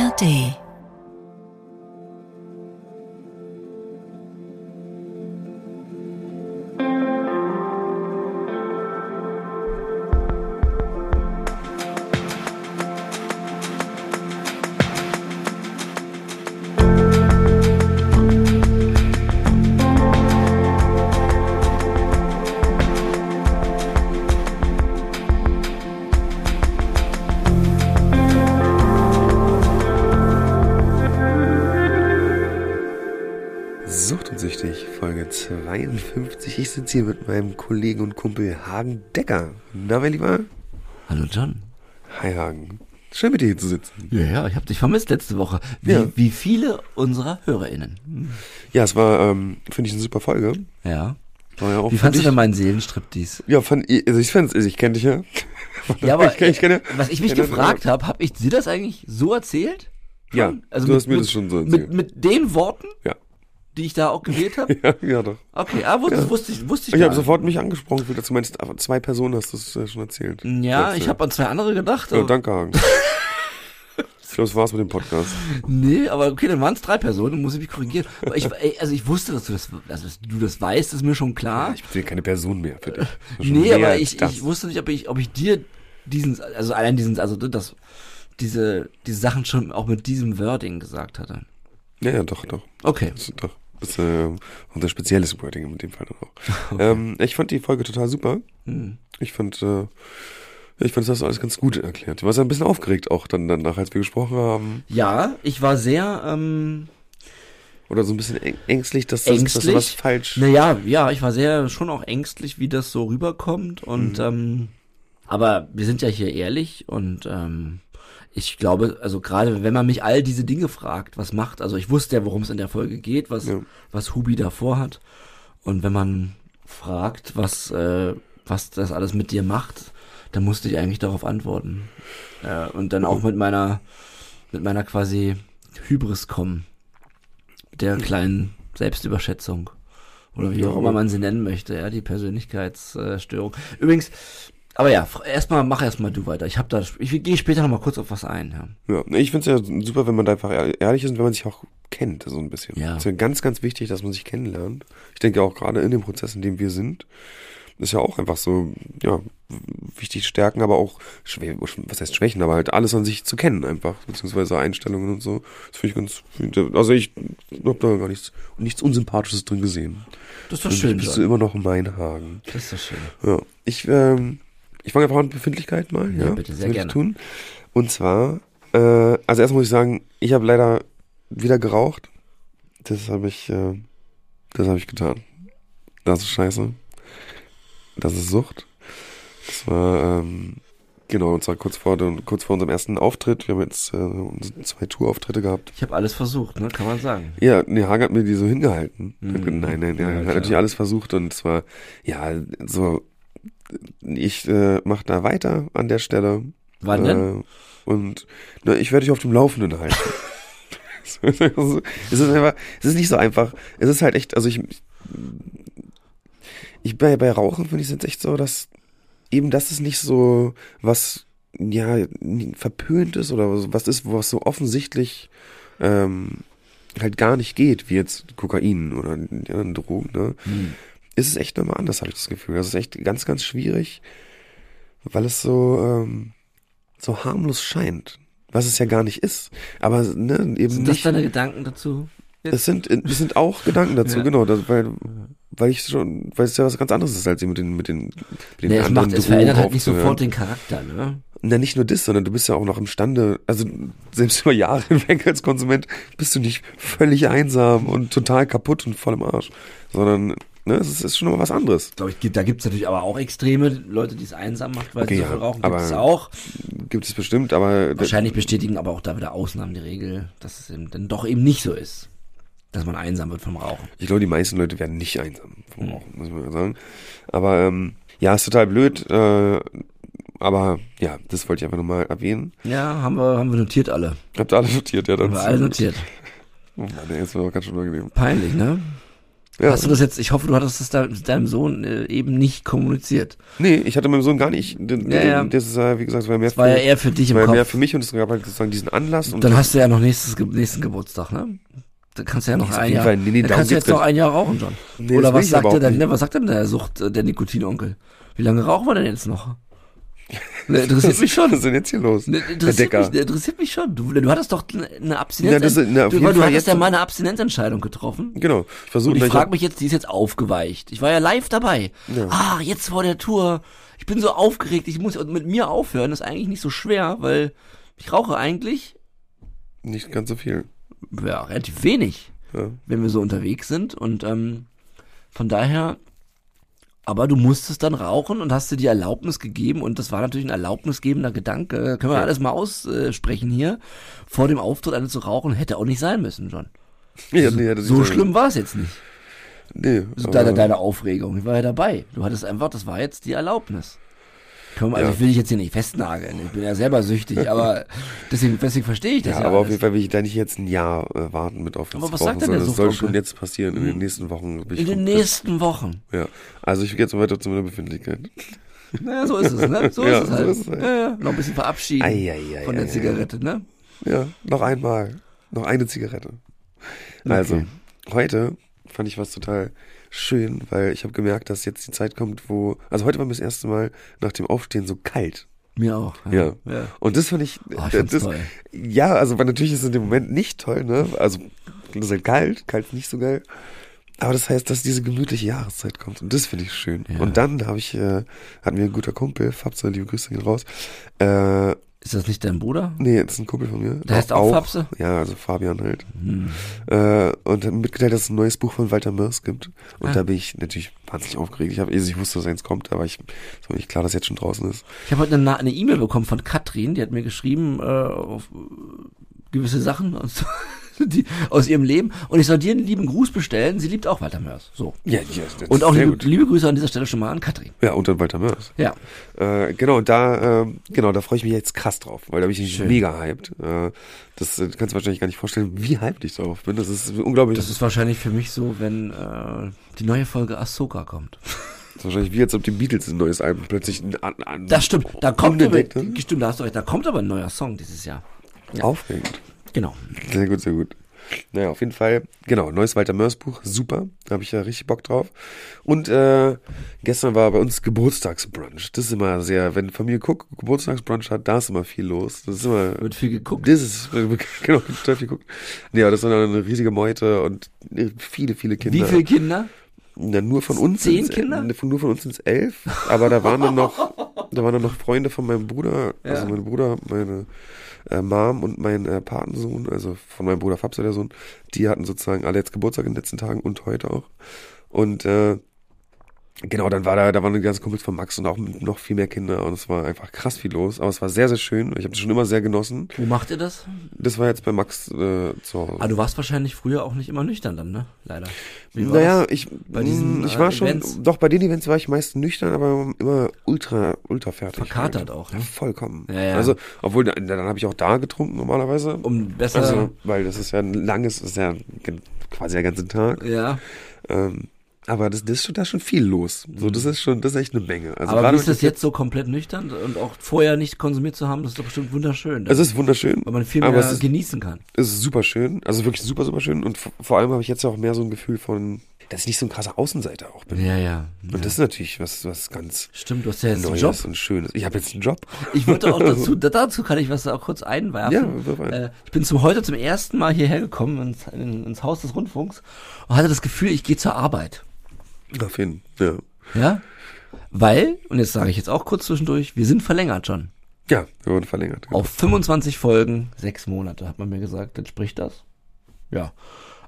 ARD Ich sitze hier mit meinem Kollegen und Kumpel Hagen Decker. Na, mein Lieber? Hallo John. Hi, Hagen. Schön mit dir hier zu sitzen. Ja, ja, ich habe dich vermisst letzte Woche. Wie, Ja. wie viele unserer HörerInnen. Ja, es war, ähm, finde ich, eine super Folge. Ja. War ja auch Wie für fandst du denn meinen Seelenstriptease? Ja, fand, ich- also ich fand's, also ich kenne dich ja. Ja, aber ich, kenn- ich kenne, was ich mich gefragt habe, habe ich dir das eigentlich so erzählt? Ja, Also du mit, hast mir mit, das schon so Mit, erzählt. mit den Worten, Ja. Die ich da auch gewählt habe? Ja, ja, doch. Okay, ah, wusste, wusste ich, wusste ich, Ich habe sofort mich angesprochen, dass du meinst, aber zwei Personen hast du es äh, schon erzählt. Ja, du. ich habe an zwei andere gedacht. Ja, aber- danke, Hagen. ich glaube, das war's mit dem Podcast. Nee, aber okay, dann waren es drei Personen, muss ich mich korrigieren. Aber ich, ey, also ich wusste, dass du das, also dass du das weißt, ist mir schon klar. Ich bin keine Person mehr für dich. Nee, aber ich, ich wusste nicht, ob ich, ob ich dir diesen, also allein diesen, also das, diese, diese Sachen schon auch mit diesem Wording gesagt hatte. Ja, ja, doch, doch. Okay. Das ist doch. Das ist äh, unser spezielles Wording in dem Fall dann auch. Ähm, ich fand die Folge total super. Hm. Ich fand, äh, ich fand, das hast du alles ganz gut erklärt. Du warst ja ein bisschen aufgeregt auch dann danach, als wir gesprochen haben. Ja, ich war sehr, ähm, Oder so ein bisschen äng ängstlich, dass, das, dass du Ängstlich? was falsch. naja, ja, ich war sehr, schon auch ängstlich, wie das so rüberkommt und, Mhm. ähm, aber wir sind ja hier ehrlich und, ähm, ich glaube, also gerade wenn man mich all diese Dinge fragt, was macht, also ich wusste ja, worum es in der Folge geht, was, Ja. was Hubi davor hat. Und wenn man fragt, was, äh, was das alles mit dir macht, dann musste ich eigentlich darauf antworten. Äh, und dann auch mit meiner, mit meiner quasi Hybris kommen. Der kleinen Selbstüberschätzung. Oder wie auch immer man sie nennen möchte, ja, die Persönlichkeitsstörung. Übrigens, aber ja, erstmal, mach erstmal du weiter. Ich hab da, ich gehe später nochmal kurz auf was ein, ja. Ja, ich finde es ja super, wenn man da einfach ehr- ehrlich ist und wenn man sich auch kennt, so ein bisschen. Ja. Es ist ja ganz, ganz wichtig, dass man sich kennenlernt. Ich denke auch gerade in dem Prozess, in dem wir sind, ist ja auch einfach so, ja, wichtig Stärken, aber auch, was heißt Schwächen, aber halt alles an sich zu kennen einfach, beziehungsweise Einstellungen und so. Das finde ich ganz, also ich habe da gar nichts, nichts Unsympathisches drin gesehen. Das ist doch schön, bist du immer noch mein Hagen. Das ist doch schön. Ja, ich, ähm, ich fange einfach an mit Befindlichkeit mal. Ja, Ja, bitte, sehr gerne. Tun. Und zwar, äh, also erst muss ich sagen, ich habe leider wieder geraucht. Das habe ich, äh, das habe ich getan. Das ist scheiße. Das ist Sucht. Das war, ähm, genau, und zwar kurz vor, dem, kurz vor unserem ersten Auftritt. Wir haben jetzt äh, unsere zwei Tourauftritte gehabt. Ich habe alles versucht, ne, kann man sagen. Ja, nee, Hagen hat mir die so hingehalten. Mhm. Nein, nein, nein, Ja, er hat natürlich alles versucht und zwar, ja, so, ich äh, mach da weiter an der Stelle. Wann denn? Äh, und na, ich werde dich auf dem Laufenden halten. es ist einfach, es ist nicht so einfach. Es ist halt echt, also ich, ich bei, bei Rauchen finde ich es jetzt echt so, dass eben das ist nicht so was, ja, verpönt ist oder was ist, was so offensichtlich ähm, halt gar nicht geht, wie jetzt Kokain oder die anderen Drogen, ne? Hm. Ist es echt nochmal anders, habe ich das Gefühl. Das ist echt ganz, ganz schwierig, weil es so, ähm, so harmlos scheint, was es ja gar nicht ist. Aber ne, eben Sind das nicht. deine Gedanken dazu? Es sind, es sind auch Gedanken dazu, Ja. genau, das, weil, weil ich schon, weil es ja was ganz anderes ist, als mit den, mit den, mit den Nee, es, anderen macht, es verändert halt nicht sofort den Charakter, ne? Na, nicht nur das, sondern du bist ja auch noch imstande, also selbst über Jahre hinweg als Konsument bist du nicht völlig einsam und total kaputt und voll im Arsch, sondern ne, es ist, schon noch was anderes. Glaub ich, gibt- da gibt's natürlich aber auch extreme Leute, die es einsam macht, weil Okay, sie so ja, viel rauchen. Gibt es auch. Gibt es bestimmt, aber Wahrscheinlich bestätigen aber auch da wieder Ausnahmen die Regel, dass es eben dann doch eben nicht so ist, dass man einsam wird vom Rauchen. ich glaube, die meisten Leute werden nicht einsam vom Mhm. Rauchen, muss man sagen. Aber ähm, ja, ist total blöd, äh, aber ja, das wollte ich einfach nochmal erwähnen. Ja, haben wir, haben wir notiert alle. Habt ihr alle notiert, ja? Haben Dann wir alle notiert. Oh Mann, ey, das war auch ganz schön unangenehm. Peinlich, ne? Ja. Hast du das jetzt, ich hoffe, du hattest das da mit deinem Sohn äh, eben nicht kommuniziert. Nee, ich hatte meinem Sohn gar nicht. Ja, ja. Das ist, äh, wie gesagt, es war mehr Das war ja eher für dich im war Kopf. mehr für mich und es gab halt sozusagen diesen Anlass. Und Dann hast du ja noch nächstes, nächsten Geburtstag, ne? Da kannst du ja noch Nee, ein Jahr, Fall. Nee, nee, da darum kannst du jetzt noch ein Jahr rauchen, John. Nee, Oder was sagt auch denn, ne, was sagt denn der Sucht, äh, der Nikotinonkel? Wie lange rauchen wir denn jetzt noch? Ne, interessiert mich schon. Was ist denn jetzt hier los? Ne, interessiert, mich, ne, interessiert mich schon. Du, du hattest doch eine Abstinenz. Ja, das na, auf du, jeden du Fall hattest jetzt- ja mal eine Abstinenzentscheidung getroffen. Genau. Ich versuche Und ich frage mich jetzt, die ist jetzt aufgeweicht. Ich war ja live dabei. Ja. Ah, jetzt vor der Tour. Ich bin so aufgeregt. Ich muss mit mir aufhören. Das ist eigentlich nicht so schwer, weil ich rauche eigentlich Nicht ganz so viel. ja, relativ wenig, Ja. wenn wir so unterwegs sind. Und ähm, von daher, aber du musstest dann rauchen und hast dir die Erlaubnis gegeben. Und das war natürlich ein erlaubnisgebender Gedanke. Können wir Ja. alles mal aussprechen hier. Vor dem Auftritt eine zu rauchen, hätte auch nicht sein müssen, John. Ja, nee, so schlimm war es jetzt nicht. Nee. Also deine, deine Aufregung. Ich war ja dabei. Du hattest einfach, das war jetzt die Erlaubnis. Wir, also Ja. ich will dich jetzt hier nicht festnageln. Ich bin ja selber süchtig, aber deswegen, deswegen verstehe ich das Ja, ja. aber auf alles. jeden Fall will ich da nicht jetzt ein Jahr äh, warten mit auf Aber was sagt denn der Das soll schon jetzt passieren in den nächsten Wochen. In den nächsten Wochen. Ja. Also ich gehe jetzt weiter zu meiner Befindlichkeit. Naja, so ist es, ne? So Ja, ist es so halt. ist es halt. Ja, ja. Noch ein bisschen verabschieden Ei, ei, ei, von der. Zigarette, ne? Ja, noch einmal. Noch eine Zigarette. Also, heute fand ich was total schön, weil ich habe gemerkt, dass jetzt die Zeit kommt, wo. Also heute war mir das erste Mal nach dem Aufstehen so kalt. Mir auch. Ja. ja. Und das fand ich. Oh, ich das, toll. Ja, also weil natürlich ist es in dem Moment nicht toll, ne? Also das ist halt kalt, kalt ist nicht so geil. Aber das heißt, dass diese gemütliche Jahreszeit kommt und das finde ich schön. Ja. Und dann habe ich, äh, hat mir ein guter Kumpel, Fabse, liebe Grüße gehen raus. Äh, Ist das nicht dein Bruder? nee, das ist ein Kumpel von mir. Der heißt auch Fabse? Ja, also Fabian halt. Hm. Äh, und hat mir mitgeteilt, dass es ein neues Buch von Walter Mörs gibt. Und Ah. da bin ich natürlich wahnsinnig aufgeregt. Ich, hab, also ich wusste, dass eins kommt, aber ich es war nicht klar, dass jetzt schon draußen ist. Ich habe heute eine E-Mail bekommen von Katrin, die hat mir geschrieben, äh, auf äh, gewisse Sachen aus, die, aus ihrem Leben. Und ich soll dir einen lieben Gruß bestellen. Sie liebt auch Walter Mörs. So. Ja, ja das Und auch liebe, liebe Grüße an dieser Stelle schon mal an Katrin. Ja, und dann Walter Mörs. Ja. Äh, genau, und da, äh, genau, da freue ich mich jetzt krass drauf, weil da bin ich Schön. mega hyped. Äh, das äh, kannst du wahrscheinlich gar nicht vorstellen, wie hyped ich darauf bin. Das ist unglaublich. Das ist wahrscheinlich für mich so, wenn äh, die neue Folge Ahsoka kommt. das ist wahrscheinlich wie als ob die Beatles ein neues Album plötzlich ein, an, an, Das stimmt. Da kommt aber, haben. stimmt, da hast du recht. Da kommt aber ein neuer Song dieses Jahr. Ja. Aufregend. Genau. Sehr gut, sehr gut. Naja, auf jeden Fall, genau, neues Walter Mörs Buch, super, da habe ich ja richtig Bock drauf. Und äh, gestern war bei uns Geburtstagsbrunch. Das ist immer sehr, wenn Familie Cook Geburtstagsbrunch hat, da ist immer viel los. Das ist immer, Wird viel geguckt. das ist, genau, total viel geguckt. Aber das war eine riesige Meute und viele, viele Kinder. Wie viele Kinder? Na, nur von uns. Zehn Kinder? äh, nur von uns sind es elf. Aber da waren dann noch, da waren dann noch Freunde von meinem Bruder, also Ja. mein Bruder, meine äh, Mom und mein äh, Patensohn, also von meinem Bruder Fabsa, der Sohn, die hatten sozusagen alle jetzt Geburtstag in den letzten Tagen und heute auch. Und äh, genau, dann war da, da waren die ganzen Kumpels von Max und auch noch viel mehr Kinder und es war einfach krass viel los. Aber es war sehr, sehr schön. Ich habe das schon immer sehr genossen. Wo macht ihr das? Das war jetzt bei Max äh, zu Hause. Ah, du warst wahrscheinlich früher auch nicht immer nüchtern dann, ne? Leider. Naja, ich, Bei diesen, mh, ich äh, war schon, Events? doch bei den Events war ich meist nüchtern, aber immer ultra, ultra fertig. Verkatert auch, ne? Vollkommen. Ja, ja. Also, obwohl, dann, dann habe ich auch da getrunken normalerweise. Um besser. also, weil das ist ja ein langes, ist ja quasi der ganze Tag. ja. Ähm, aber das, das ist schon, da ist schon viel los. So, das ist schon, das ist echt eine Menge. Also Mhm. Aber wie ist das jetzt so komplett nüchtern und auch vorher nicht konsumiert zu haben? Das ist doch bestimmt wunderschön. Es ist wunderschön. weil man viel mehr ist, genießen kann. es ist super schön. Also wirklich super, super schön. Und vor allem habe ich jetzt auch mehr so ein Gefühl von, dass ich nicht so ein krasser Außenseiter auch bin. Ja, ja. Und das ist natürlich was, was ganz Stimmt, du hast ja jetzt einen Neues Job. und Schönes. Ich habe jetzt einen Job. Ich würde auch dazu, da- dazu kann ich was auch kurz einwerfen. Ja. Äh, ich bin zum heute zum ersten Mal hierher gekommen ins, in, ins Haus des Rundfunks und hatte das Gefühl, ich gehe zur Arbeit. Auf jeden Ja. Ja? Weil, und jetzt sage ich jetzt auch kurz zwischendurch, wir sind verlängert schon. Ja, wir wurden verlängert. Auf 25 Folgen, sechs Monate, hat man mir gesagt. Entspricht das? Ja.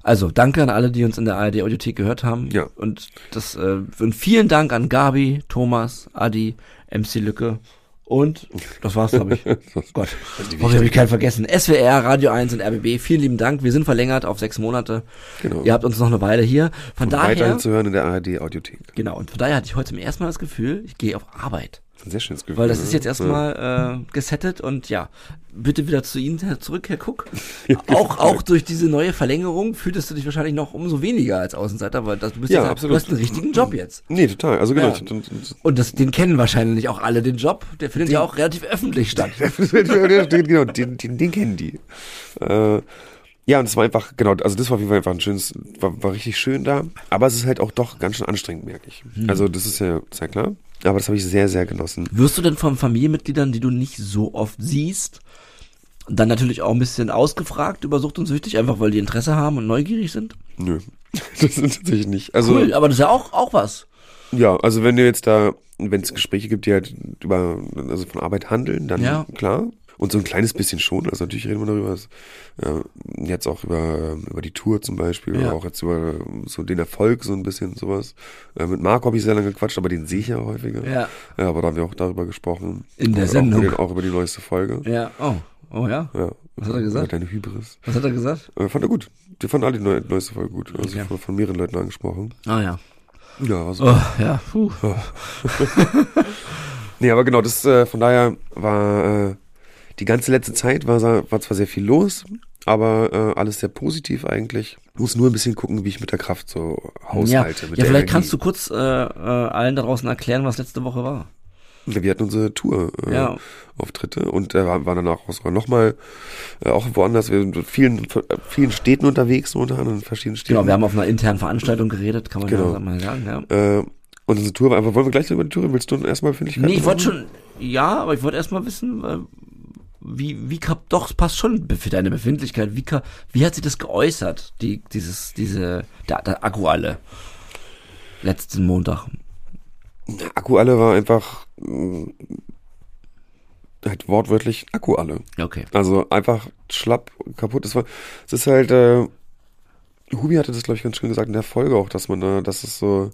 Also, danke an alle, die uns in der ARD Audiothek gehört haben. Ja. Und das, äh, und vielen Dank an Gabi, Thomas, Adi, MC Lücke und das war's, glaube ich. Gott. Hoffentlich habe ich keinen vergessen. SWR, Radio 1 und RBB, vielen lieben Dank. Wir sind verlängert auf sechs Monate. Genau. Ihr habt uns noch eine Weile hier. Von Und daher, weiterhin zu hören in der ARD Audiothek. genau, und von daher hatte ich heute zum ersten Mal das Gefühl, ich gehe auf Arbeit. Ein sehr schönes Gefühl. Weil das ne? ist jetzt erstmal äh, gesettet und ja, bitte wieder zu Ihnen zurück, Herr Cook. auch, auch durch diese neue Verlängerung fühltest du dich wahrscheinlich noch umso weniger als Außenseiter, weil das, du, bist Ja, jetzt, absolut. du hast einen richtigen Job jetzt. Nee, total. Also genau. Ja. und- das, den kennen wahrscheinlich auch alle, den Job. Der findet ja auch relativ öffentlich statt. genau, den, den, den kennen die. Äh, ja, und es war einfach, genau, also das war auf jeden Fall einfach ein schönes, war, war richtig schön da. Aber es ist halt auch doch ganz schön anstrengend, merke ich. Also das ist ja sehr klar. Aber das habe ich sehr, sehr genossen. Wirst du denn von Familienmitgliedern, die du nicht so oft siehst, dann natürlich auch ein bisschen ausgefragt über Sucht und Süchtig, einfach weil die Interesse haben und neugierig sind? Nö. Das ist tatsächlich nicht. Also, Cool, aber das ist ja auch, auch was. ja, also wenn du jetzt da, wenn es Gespräche gibt, die halt über, also von Arbeit handeln, dann Ja. klar. Und so ein kleines bisschen schon. Also natürlich reden wir darüber, dass, äh, jetzt auch über, über die Tour zum Beispiel, Ja. auch jetzt über so den Erfolg, so ein bisschen sowas. Äh, mit Marco habe ich sehr lange gequatscht, aber den sehe ich ja häufiger. Ja. Ja, aber da haben wir auch darüber gesprochen. In der Sendung. Auch über, die, auch über die neueste Folge. Ja, oh, oh ja. Ja. Was hat er gesagt? Deine Hybris. Was hat er gesagt? Äh, fand er gut. Die fanden alle die neue, neueste Folge gut. Also Okay. von, von mehreren Leuten angesprochen. Ah ja. Ja, also. Oh, ja, puh. Nee, aber genau, das äh, von daher war äh, die ganze letzte Zeit war, war zwar sehr viel los, aber äh, alles sehr positiv eigentlich. Muss nur ein bisschen gucken, wie ich mit der Kraft so Ja, haushalte. ja der vielleicht kannst du Energie. kurz äh, äh, allen da draußen erklären, was letzte Woche war. Ja, Wir hatten unsere Tour äh, Ja. Auftritte und äh, waren danach auch sogar nochmal äh, auch woanders. Wir sind in vielen, vielen Städten unterwegs, momentan in verschiedenen Städten. Genau, wir haben auf einer internen Veranstaltung geredet, kann man Genau. ja mal sagen, ja. äh, und unsere Tour war einfach, wollen wir gleich über die Tour? Willst du erstmal Befindlichkeiten Nee, ich wollte schon, ja, aber ich wollte erstmal wissen, äh, wie, wie, doch, es passt schon für deine Befindlichkeit. Wie, wie hat sich das geäußert, die, dieses, diese, der, der Akku alle? Letzten Montag. Akku alle war einfach mh, halt wortwörtlich Akku alle. Okay. Also einfach schlapp, kaputt. Es war, es ist halt, äh, Hubi hatte das, glaube ich, ganz schön gesagt in der Folge auch, dass man da, dass es so,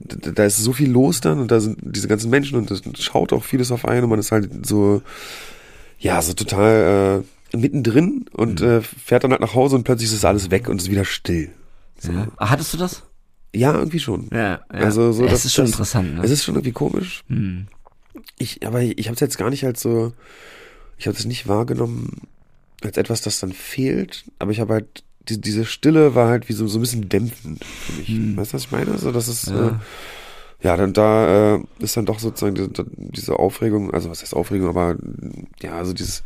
da ist so viel los dann und da sind diese ganzen Menschen und das schaut auch vieles auf einen und man ist halt so, ja, so total äh, mittendrin und Mhm. äh, fährt dann halt nach Hause und plötzlich ist alles weg und ist wieder still. So. Ja. Ah, hattest du das? Ja, irgendwie schon. Ja, ja. Also so, es das- ist schon das- interessant, ne? Es ist schon irgendwie komisch. hm. Ich, aber ich habe es jetzt gar nicht als so, ich habe es nicht wahrgenommen als etwas, das dann fehlt. Aber ich habe halt die, diese Stille war halt wie so, so ein bisschen dämpfend für mich. Hm. Weißt du, was ich meine? Also das ist Ja. äh, ja dann da äh, ist dann doch sozusagen diese, diese Aufregung, also was heißt Aufregung, aber ja also dieses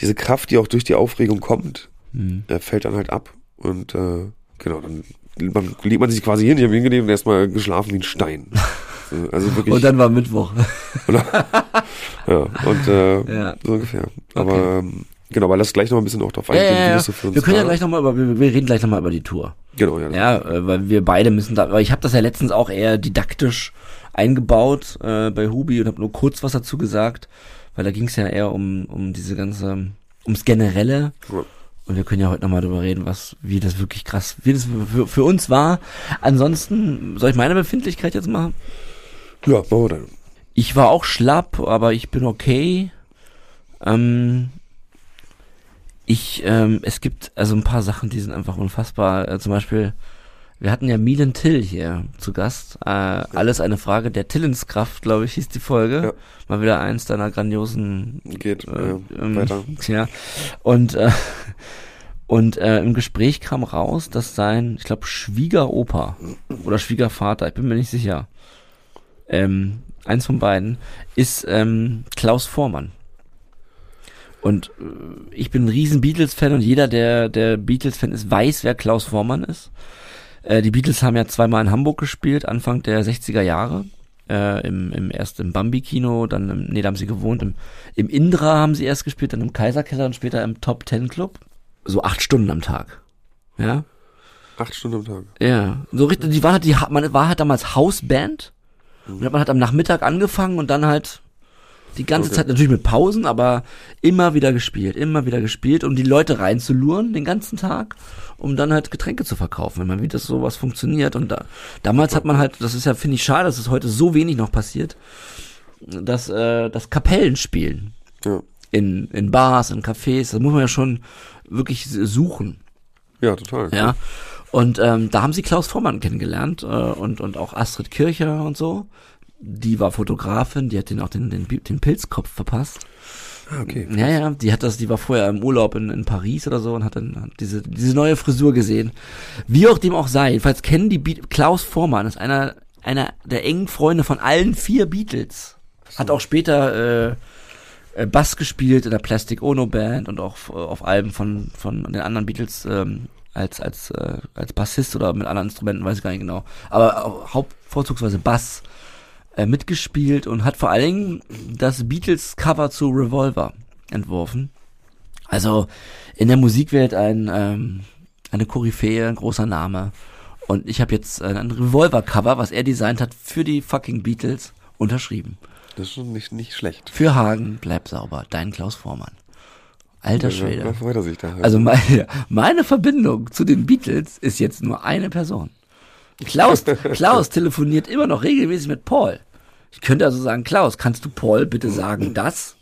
diese Kraft, die auch durch die Aufregung kommt, Hm. äh, fällt dann halt ab und äh, genau dann man, legt man sich quasi hin, ich habe hingelegt und erstmal geschlafen wie ein Stein. So, Also wirklich. Und dann war Mittwoch. Ja, und äh, Ja. so ungefähr. Aber Okay. ähm, genau, weil das gleich noch ein bisschen auch drauf Ja, eingehen, ja, wie ja. das so für uns Wir können ja gleich nochmal über, wir, wir reden gleich nochmal über die Tour. Genau, ja. Ja, äh, weil wir beide müssen da, weil ich habe das ja letztens auch eher didaktisch eingebaut äh, bei Hubi und habe nur kurz was dazu gesagt, weil da ging es ja eher um, um diese ganze, ums Generelle. Ja. Und wir können ja heute nochmal drüber reden, was, wie das wirklich krass, wie das für, für uns war. Ansonsten, soll ich meine Befindlichkeit jetzt machen? Ja, machen wir dann. Ich war auch schlapp, aber ich bin okay. Ähm, ich, ähm, es gibt also ein paar Sachen, die sind einfach unfassbar. Äh, zum Beispiel, wir hatten ja Milan Till hier zu Gast. Äh, Alles eine Frage der Tillenskraft, glaube ich, hieß die Folge. Ja. Mal wieder eins deiner grandiosen Geht äh, äh, ähm, weiter. Tja. Und, äh, und äh, im Gespräch kam raus, dass sein, ich glaube, Schwiegeropa oder Schwiegervater, ich bin mir nicht sicher, ähm, eins von beiden, ist ähm, Klaus Vormann. Und äh, ich bin ein riesen Beatles-Fan und jeder, der, der Beatles-Fan ist, weiß, wer Klaus Vormann ist. Äh, die Beatles haben ja zweimal in Hamburg gespielt, Anfang der 60er Jahre. Äh, im, im erst im Bambi-Kino, dann im, nee, da haben sie gewohnt, im, im Indra haben sie erst gespielt, dann im Kaiserkeller und später im Top Ten Club. So acht Stunden am Tag. Ja. Acht Stunden am Tag. Ja. So richtig, die war halt, die, man war halt damals Hausband. Und man hat am Nachmittag angefangen und dann halt die ganze Okay. Zeit natürlich mit Pausen, aber immer wieder gespielt, immer wieder gespielt, um die Leute reinzuluren den ganzen Tag, um dann halt Getränke zu verkaufen, wenn man wie das sowas funktioniert. Und da, damals hat man halt, das ist ja, finde ich schade, dass es heute so wenig noch passiert, dass, äh, das Kapellen spielen. Ja. In, in Bars, in Cafés, das muss man ja schon wirklich suchen. Ja, total. Ja. Und ähm, da haben sie Klaus Vormann kennengelernt äh, und, und auch Astrid Kircher und so. Die war Fotografin, die hat den auch den, den, den Pilzkopf verpasst. Ah, okay. Ja, ja, die hat das, die war vorher im Urlaub in, in Paris oder so und hat dann diese, diese neue Frisur gesehen. Wie auch dem auch sei, jedenfalls kennen die Be Klaus Vormann, ist einer, einer der engen Freunde von allen vier Beatles. Hat auch später äh, äh, Bass gespielt in der Plastic Ono Band und auch äh, auf Alben von, von den anderen Beatles ähm, als, als, äh, als Bassist oder mit anderen Instrumenten, weiß ich gar nicht genau. Aber auch hauptvorzugsweise Bass äh, mitgespielt und hat vor allen Dingen das Beatles-Cover zu Revolver entworfen. Also in der Musikwelt ein, ähm, eine Koryphäe, ein großer Name. Und ich habe jetzt ein Revolver-Cover, was er designt hat für die fucking Beatles, unterschrieben. Das ist schon nicht, nicht schlecht. Für Hagen, bleib sauber, dein Klaus Vormann. Alter Schwede. Also meine, meine Verbindung zu den Beatles ist jetzt nur eine Person. Klaus, Klaus telefoniert immer noch regelmäßig mit Paul. Ich könnte also sagen, Klaus, kannst du Paul bitte sagen, das?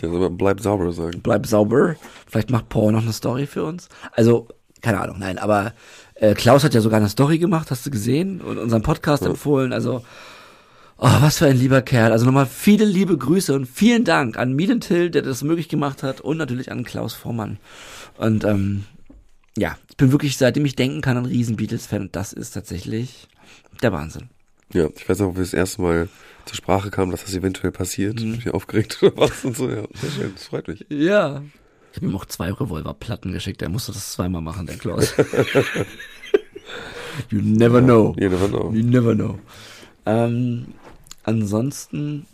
Der soll aber bleib sauber sagen. Bleib sauber. Vielleicht macht Paul noch eine Story für uns. Also, keine Ahnung, nein, aber äh, Klaus hat ja sogar eine Story gemacht, hast du gesehen? Und unseren Podcast Ja. empfohlen. Also, oh, was für ein lieber Kerl. Also nochmal viele liebe Grüße und vielen Dank an Mielen Till, der das möglich gemacht hat und natürlich an Klaus Vormann. Und ähm, ja, ich bin wirklich, seitdem ich denken kann, ein riesen Beatles-Fan und das ist tatsächlich der Wahnsinn. Ja, ich weiß noch, wie das erste Mal zur Sprache kam, dass das eventuell passiert. Mhm. Ich bin aufgeregt oder was und so. Ja, sehr schön. Das freut mich. Ja. Ich habe ihm auch zwei Revolverplatten geschickt, er musste das zweimal machen, der Klaus. you never know. You never know. You never know. Ähm, ansonsten,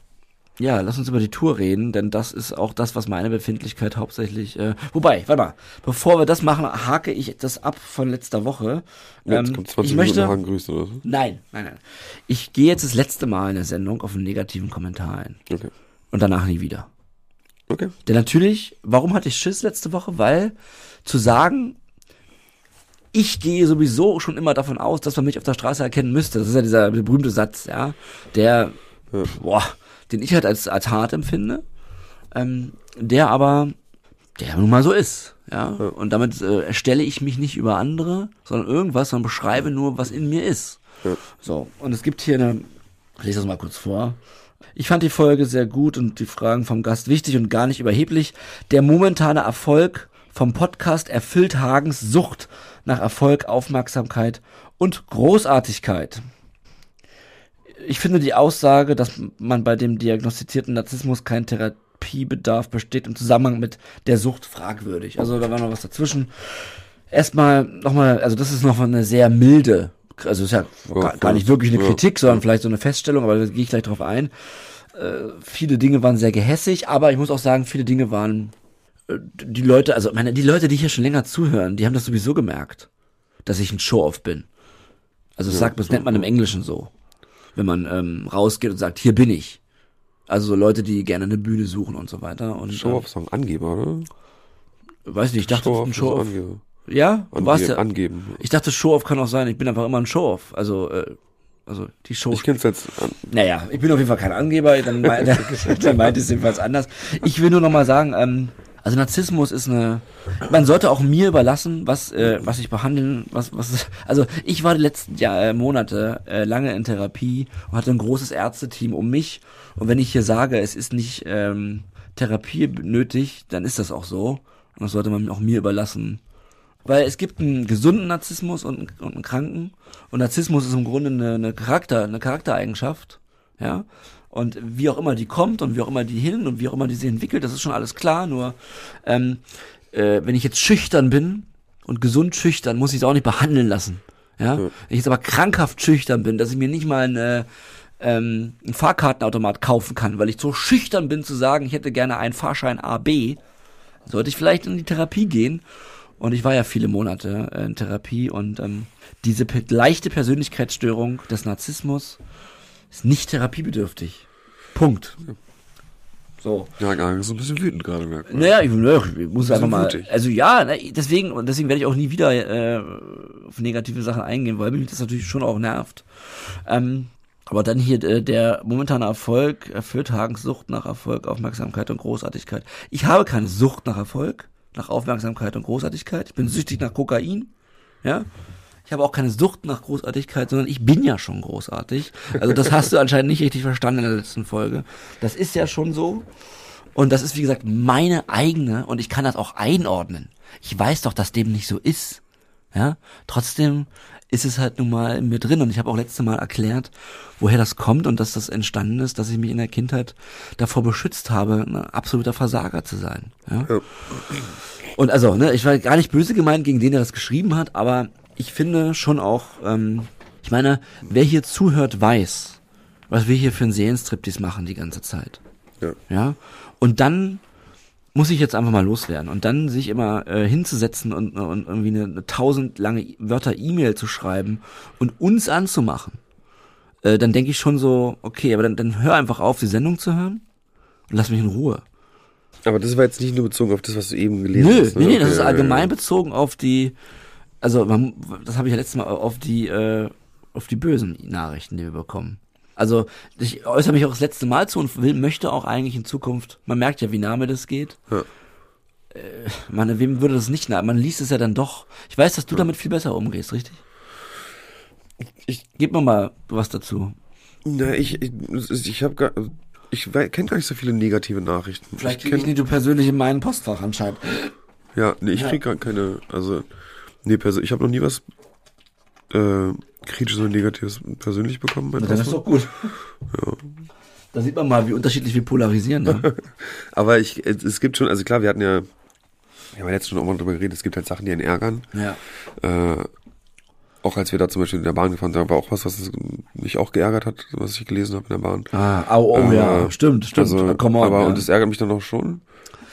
ja, lass uns über die Tour reden, denn das ist auch das, was meine Befindlichkeit hauptsächlich. Äh, wobei, warte mal, bevor wir das machen, hake ich das ab von letzter Woche. Jetzt Ähm, kommt 20 ich Minuten möchte, Hagen grüßen oder so. nein, nein, nein. Ich gehe jetzt das letzte Mal in der Sendung auf einen negativen Kommentar ein Okay. und danach nie wieder. Okay. Denn natürlich, warum hatte ich Schiss letzte Woche? Weil zu sagen, ich gehe sowieso schon immer davon aus, dass man mich auf der Straße erkennen müsste. Das ist ja dieser berühmte Satz, ja, der, Ja. boah, den ich halt als, als hart empfinde, ähm, der aber, der nun mal so ist, ja. Ja. Und damit äh, erstelle ich mich nicht über andere, sondern irgendwas, sondern beschreibe nur, was in mir ist. Ja. So, und es gibt hier eine, ich lese das mal kurz vor. Ich fand die Folge sehr gut und die Fragen vom Gast wichtig und gar nicht überheblich. Der momentane Erfolg vom Podcast erfüllt Hagens Sucht nach Erfolg, Aufmerksamkeit und Großartigkeit. Ich finde die Aussage, dass man bei dem diagnostizierten Narzissmus kein Therapiebedarf besteht im Zusammenhang mit der Sucht fragwürdig. Also da war noch was dazwischen. Erstmal nochmal, also das ist noch eine sehr milde, also ist ja Ja, gar, gar nicht wirklich eine ja. Kritik, sondern vielleicht so eine Feststellung, aber da gehe ich gleich drauf ein. Äh, viele Dinge waren sehr gehässig, aber ich muss auch sagen, viele Dinge waren äh, die Leute, also meine, die Leute, die hier schon länger zuhören, die haben das sowieso gemerkt, dass ich ein Show-off bin. Also Ja, sagt, das nennt man im Englischen so, wenn man ähm, rausgeht und sagt, hier bin ich. Also so Leute, die gerne eine Bühne suchen und so weiter. Und Show-Off-Song, Angeber, oder? weiß nicht, ich dachte, Show-Off ein ist Show-off. Angeber. Ja, du warst Angeben, ja. angeben. Ich dachte, Show-off kann auch sein. Ich bin einfach immer ein Show-off. Also, äh, also die Show. Ich kenn's jetzt an. Naja, ich bin auf jeden Fall kein Angeber, dann, mei- dann meint es jedenfalls anders. Ich will nur noch mal sagen, ähm, also Narzissmus ist eine, man sollte auch mir überlassen, was, äh, was ich behandeln, was, was, also ich war die letzten Jahr, äh, Monate äh, lange in Therapie und hatte ein großes Ärzteteam um mich und wenn ich hier sage, es ist nicht ähm, Therapie nötig, dann ist das auch so und das sollte man auch mir überlassen. Weil es gibt einen gesunden Narzissmus und, einen- und einen kranken. Und Narzissmus ist im Grunde eine, eine Charakter, eine Charaktereigenschaft. Ja. Und wie auch immer die kommt und wie auch immer die hin und wie auch immer die sich entwickelt, das ist schon alles klar. Nur, ähm, äh, wenn ich jetzt schüchtern bin und gesund schüchtern, muss ich es auch nicht behandeln lassen. Ja. Wenn ich jetzt aber krankhaft schüchtern bin, dass ich mir nicht mal eine, ähm, einen Fahrkartenautomat kaufen kann, weil ich so schüchtern bin zu sagen, ich hätte gerne einen Fahrschein AB, sollte ich vielleicht in die Therapie gehen. Und ich war ja viele Monate äh, in Therapie und ähm, diese leichte Persönlichkeitsstörung des Narzissmus ist nicht therapiebedürftig. Punkt. So. Ja, Hagen ist so ein bisschen wütend gerade, merkt man. Naja, ich, ich muss einfach mal. mutig. Also ja, ne, deswegen, und deswegen werde ich auch nie wieder äh, auf negative Sachen eingehen, weil mich das natürlich schon auch nervt. Ähm, aber dann hier äh, der momentane Erfolg erfüllt Hagens Sucht nach Erfolg, Aufmerksamkeit und Großartigkeit. Ich habe keine Sucht nach Erfolg, nach Aufmerksamkeit und Großartigkeit. Ich bin süchtig nach Kokain. Ja. Ich habe auch keine Sucht nach Großartigkeit, sondern ich bin ja schon großartig. Also das hast du anscheinend nicht richtig verstanden in der letzten Folge. Das ist ja schon so. Und das ist, wie gesagt, meine eigene und ich kann das auch einordnen. Ich weiß doch, dass dem nicht so ist. Ja, trotzdem ist es halt nun mal in mir drin und ich habe auch letzte Mal erklärt, woher das kommt und dass das entstanden ist, dass ich mich in der Kindheit davor beschützt habe, ein absoluter Versager zu sein. Ja? Ja. Und also, ne, ich war gar nicht böse gemeint gegen den, der das geschrieben hat, aber ich finde schon auch, ähm, ich meine, wer hier zuhört, weiß, was wir hier für einen Seelenstriptease machen die ganze Zeit. Ja. Ja. Und dann muss ich jetzt einfach mal loswerden. Und dann sich immer äh, hinzusetzen und, und irgendwie eine, eine tausend lange Wörter E-Mail zu schreiben und uns anzumachen, äh, dann denke ich schon so, okay, aber dann, dann hör einfach auf, die Sendung zu hören und lass mich in Ruhe. Aber das war jetzt nicht nur bezogen auf das, was du eben gelesen Nö, hast. nee, ne? nee, das Okay, ist ja, allgemein ja. bezogen auf die, also man, das habe ich ja letztes Mal auf die, äh, auf die bösen Nachrichten, die wir bekommen. Also ich äußere mich auch das letzte Mal zu und will, möchte auch eigentlich in Zukunft, man merkt ja, wie nah mir das geht. Ja. Äh, man, wem würde das nicht nah? Man liest es ja dann doch. Ich weiß, dass du damit viel besser umgehst, richtig? Ich- Gib mir mal was dazu. Na, ich, ich, ich habe gar, ich kenne gar nicht so viele negative Nachrichten. Vielleicht ich kriege ich die du persönlich in meinem Postfach anscheinend. Ja, nee, ich Ja. krieg gar keine, also, nee, ich habe noch nie was äh, kritisches oder negatives persönlich bekommen. Mein Dann ist doch gut. Da sieht man mal, wie unterschiedlich wir polarisieren. Ne? Aber ich, es, es gibt schon, also klar, wir hatten ja, wir haben ja letztens schon auch mal drüber geredet, es gibt halt Sachen, die einen ärgern. ja. Äh, auch als wir da zum Beispiel in der Bahn gefahren sind, war auch was, was mich auch geärgert hat, was ich gelesen habe in der Bahn. Ah, oh, oh Äh, ja, stimmt, stimmt. Also, on, aber ja. und das ärgert mich dann auch schon.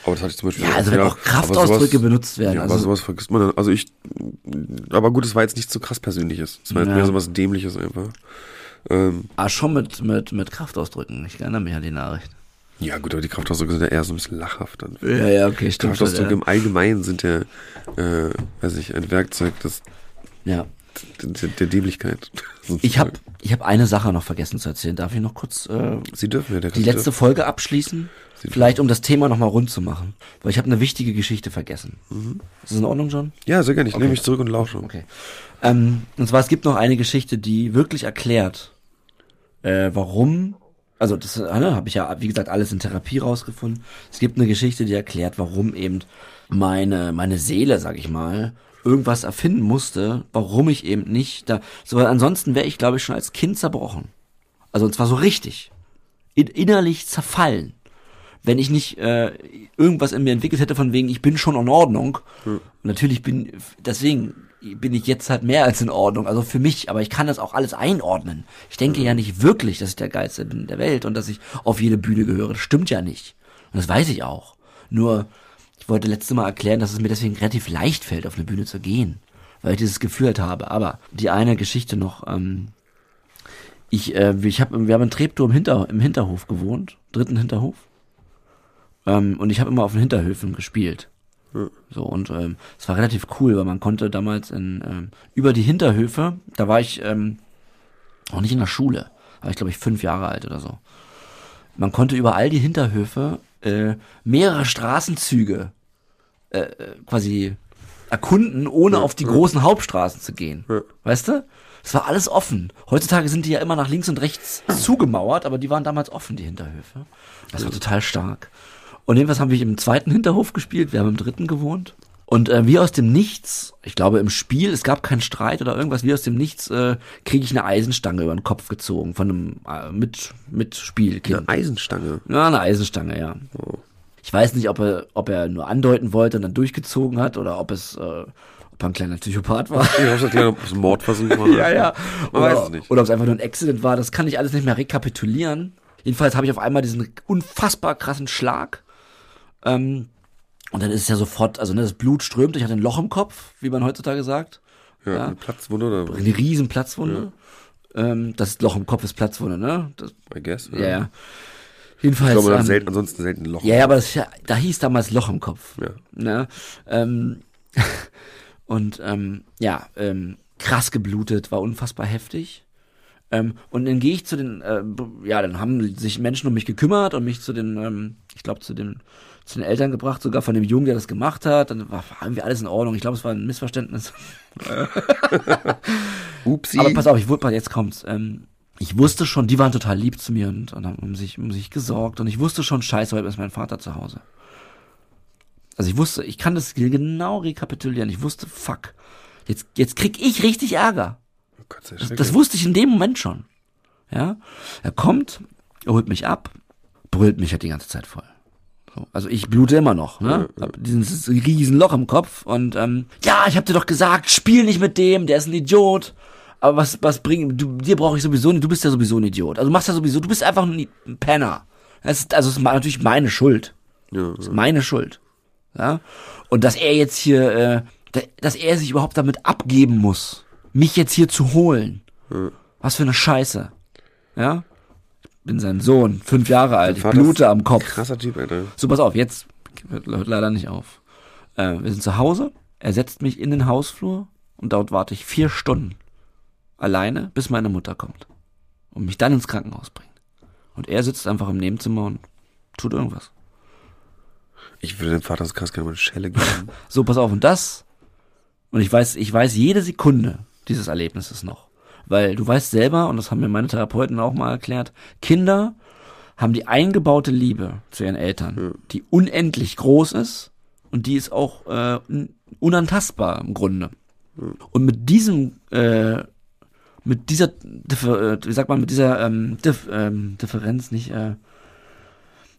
Aber das hatte ich zum Beispiel Ja, also wenn auch Kraftausdrücke sowas- benutzt werden. Ja, also, aber sowas vergisst man dann. Also ich, aber gut, es war jetzt nicht so krass Persönliches. Es war jetzt Ja. mehr so was Dämliches einfach. Ähm, ah, schon mit, mit, mit Kraftausdrücken. Ich erinnere mich an die Nachricht. ja gut, aber die Kraftausdrücke sind ja eher so ein bisschen lachhaft dann. Ja, ja, okay, stimmt. Kraftausdrücke schon, im Allgemeinen sind ja, äh, weiß ich, ein Werkzeug des, ja. Der, Dämlichkeit. Ich habe ich hab eine Sache noch vergessen zu erzählen. Darf ich noch kurz äh, Sie dürfen ja der die letzte Folge abschließen? Sie- Vielleicht um das Thema nochmal rund zu machen. Weil ich habe eine wichtige Geschichte vergessen. Mhm. Ist das in Ordnung, John? Ja, sehr gerne. Ich Okay. nehme mich zurück und lausche. Okay. Ähm, und zwar, es gibt noch eine Geschichte, die wirklich erklärt, äh, warum, also das äh, ne, habe ich ja, wie gesagt, alles in Therapie rausgefunden. Es gibt eine Geschichte, die erklärt, warum eben meine, meine Seele, sag ich mal, irgendwas erfinden musste, warum ich eben nicht da, so, weil ansonsten wäre ich, glaube ich, schon als Kind zerbrochen. Also und zwar so richtig. In, innerlich zerfallen. Wenn ich nicht äh, irgendwas in mir entwickelt hätte von wegen, ich bin schon in Ordnung. Und natürlich bin, deswegen bin ich jetzt halt mehr als in Ordnung. Also für mich, aber ich kann das auch alles einordnen. Ich denke ja nicht wirklich, dass ich der Geilste bin der Welt und dass ich auf jede Bühne gehöre. Das stimmt ja nicht. Und das weiß ich auch. Nur, ich wollte letzte Mal erklären, dass es mir deswegen relativ leicht fällt, auf eine Bühne zu gehen. Weil ich dieses Gefühl halt habe. Aber die eine Geschichte noch, ähm, ich, äh, ich hab, wir haben in Treptow im, Hinter, im Hinterhof gewohnt, dritten Hinterhof. Ähm, und ich habe immer auf den Hinterhöfen gespielt. So, und ähm, es war relativ cool, weil man konnte damals in, ähm, über die Hinterhöfe, da war ich ähm, auch nicht in der Schule, war ich glaube ich fünf Jahre alt oder so. Man konnte über all die Hinterhöfe äh, mehrere Straßenzüge äh, quasi erkunden, ohne auf die großen Hauptstraßen zu gehen. Ja. Weißt du? Es war alles offen. Heutzutage sind die ja immer nach links und rechts zugemauert, aber die waren damals offen, die Hinterhöfe. Das war total stark. Und jedenfalls haben wir im zweiten Hinterhof gespielt, wir haben im dritten gewohnt. Und äh, wie aus dem Nichts, ich glaube im Spiel, es gab keinen Streit oder irgendwas, wie aus dem Nichts äh, kriege ich eine Eisenstange über den Kopf gezogen von einem äh, mit, Mitspielkind. Eine Eisenstange. Ja, eine Eisenstange, ja. Oh. Ich weiß nicht, ob er, ob er nur andeuten wollte und dann durchgezogen hat oder ob es, äh, ob er ein kleiner Psychopath war. Ja, ob es ein Mordversuch war? ja, ja. Man Oder, weiß es nicht. oder ob es einfach nur ein Accident war, das kann ich alles nicht mehr rekapitulieren. Jedenfalls habe ich auf einmal diesen unfassbar krassen Schlag. Ähm, und dann ist es ja sofort, also ne, das Blut strömt, ich hatte ein Loch im Kopf, wie man heutzutage sagt. Ja, Ja. eine Platzwunde oder was? Eine riesen Platzwunde. Ähm, das Loch im Kopf ist Platzwunde, ne? Das, I guess. ja, ja. Jedenfalls. Ich glaube, ähm, selten, ansonsten selten Loch. Ja, ja, aber das, da hieß damals Loch im Kopf. Ja. Ne? Ähm, und ähm, ja, ähm, krass geblutet, war unfassbar heftig. Ähm, und dann gehe ich zu den, äh, ja, dann haben sich Menschen um mich gekümmert und mich zu den, ähm, ich glaube, zu den, zu den Eltern gebracht, sogar von dem Jungen, der das gemacht hat. Dann war irgendwie alles in Ordnung. Ich glaube, es war ein Missverständnis. Upsi. Aber pass auf, ich wusste, jetzt kommt's. Ähm, ich wusste schon, die waren total lieb zu mir und, und haben um sich, um sich gesorgt. Und ich wusste schon, scheiße, heute ist mein Vater zu Hause. Also ich wusste, ich kann das genau rekapitulieren. Ich wusste, fuck. Jetzt, jetzt krieg ich richtig Ärger. Oh Gott Das, das wusste ich in dem Moment schon. Ja. Er kommt, er holt mich ab, brüllt mich halt die ganze Zeit voll. So, also ich blute immer noch, ne? Hab dieses riesen Loch im Kopf und ähm, ja, ich hab dir doch gesagt, spiel nicht mit dem, der ist ein Idiot. Aber was, was bringt, du, dir brauche ich sowieso nicht, du bist ja sowieso ein Idiot. Also du machst ja sowieso, du bist einfach ein, Penner. Das ist, also es ist natürlich meine Schuld. ja, Das ist meine Schuld. Ja? Und dass er jetzt hier, äh, da- dass er sich überhaupt damit abgeben muss, mich jetzt hier zu holen. Was für eine Scheiße. Ja? Ich bin sein Sohn, fünf Jahre alt, ich blute am Kopf. Krasser Typ, Alter. So, pass auf, jetzt hört, hört leider nicht auf. Äh, wir sind zu Hause, er setzt mich in den Hausflur und dort warte ich vier Stunden alleine, bis meine Mutter kommt und mich dann ins Krankenhaus bringt. Und er sitzt einfach im Nebenzimmer und tut irgendwas. Ich würde dem Vater so krass gerne mal eine Schelle geben. So, pass auf, und das, und ich weiß, ich weiß jede Sekunde dieses Erlebnisses noch. Weil du weißt selber, und das haben mir meine Therapeuten auch mal erklärt, Kinder haben die eingebaute Liebe zu ihren Eltern, die unendlich groß ist und die ist auch äh, un- unantastbar im Grunde. Und mit diesem, äh, mit dieser, äh, wie sagt man, mit dieser ähm, Dif, ähm, Differenz nicht, äh,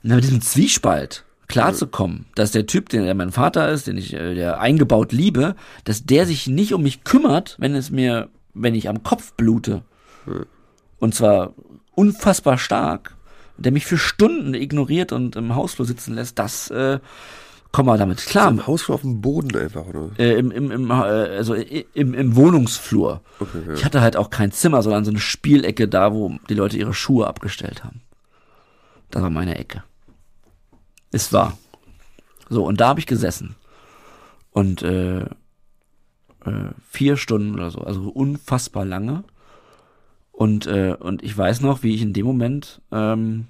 na, mit diesem Zwiespalt klarzukommen, dass der Typ, den der mein Vater ist, den ich äh, der eingebaut liebe, dass der sich nicht um mich kümmert, wenn es mir, wenn ich am Kopf blute. Und zwar unfassbar stark, der mich für Stunden ignoriert und im Hausflur sitzen lässt, das äh, komm mal damit klar. Am Hausflur auf dem Boden einfach, oder? Äh, im, im, im, äh, also im, im Wohnungsflur. Okay, ja. Ich hatte halt auch kein Zimmer, sondern so eine Spielecke da, wo die Leute ihre Schuhe abgestellt haben. Das war meine Ecke. Es war. So, und da habe ich gesessen. Und äh, äh, vier Stunden oder so, also unfassbar lange. Und, äh, und ich weiß noch, wie ich in dem Moment, ähm,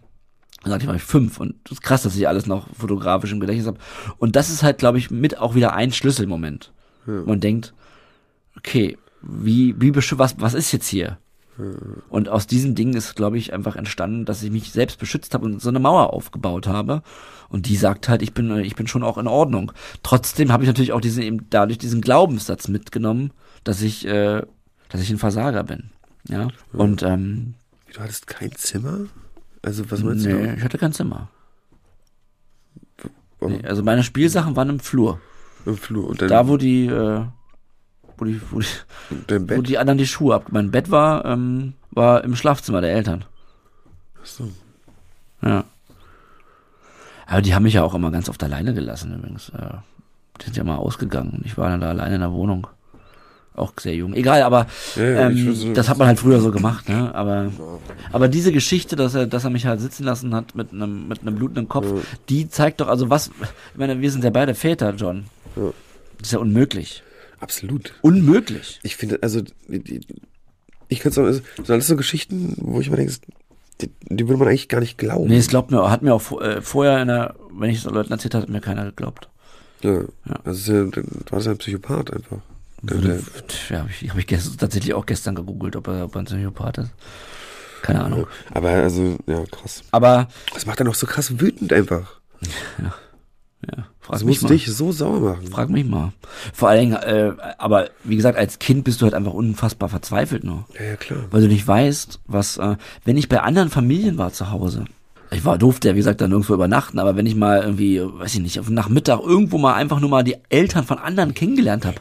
sagte ich mal fünf und das ist krass, dass ich alles noch fotografisch im Gedächtnis habe. Und das ist halt, glaube ich, mit auch wieder ein Schlüsselmoment. Man denkt, okay, wie, wie was, was ist jetzt hier? Und aus diesem Ding ist, glaube ich, einfach entstanden, dass ich mich selbst beschützt habe und so eine Mauer aufgebaut habe. Und die sagt halt, ich bin, ich bin schon auch in Ordnung. Trotzdem habe ich natürlich auch diesen, eben dadurch diesen Glaubenssatz mitgenommen, dass ich, äh, dass ich ein Versager bin. Ja. Und ähm, Du hattest kein Zimmer? Also, was meinst nee, ich hatte kein Zimmer. du? Nee, also meine Spielsachen waren im Flur. Im Flur. Und dann Da, wo die, äh, wo die, wo die, wo die anderen die Schuhe ab. Mein Bett war, ähm, war im Schlafzimmer der Eltern. Achso. Ja. Aber die haben mich ja auch immer ganz oft alleine gelassen übrigens. Äh, Die sind ja mal ausgegangen ich war dann da alleine in der Wohnung. Auch sehr jung. Egal, aber Ja, ähm, das hat man halt früher so gemacht, ne? Aber, aber diese Geschichte, dass er, dass er mich halt sitzen lassen hat mit einem, mit einem blutenden Kopf, Ja. die zeigt doch, also was, ich meine, wir sind ja beide Väter, John. Ja. Das ist ja unmöglich. Absolut. Unmöglich. Ich finde, also, ich könnte sagen, das sind alles so Geschichten, wo ich mir denke, die, die würde man eigentlich gar nicht glauben. Nee, es glaubt mir, hat mir auch äh, vorher in der, wenn ich es Leuten erzählt habe, hat mir keiner geglaubt. Ja. Ja. Also, es du warst ja ein Psychopath einfach. Würde, ja, habe ich, hab ich gestern, tatsächlich auch gestern gegoogelt, ob er, ob er ein Psychopath ist. Keine Ahnung. aber also, ja, krass. Aber, Das macht dann auch so krass wütend einfach. ja, frag Das mich muss mal. dich so sauer machen. Frag mich mal. Vor allen Dingen, äh, aber wie gesagt, als Kind bist du halt einfach unfassbar verzweifelt nur. Ja, ja, klar. Weil du nicht weißt, was, äh, wenn ich bei anderen Familien war zu Hause, ich war durfte ja, wie gesagt, dann irgendwo übernachten, aber wenn ich mal irgendwie, weiß ich nicht, auf Nachmittag irgendwo mal einfach nur mal die Eltern von anderen kennengelernt habe,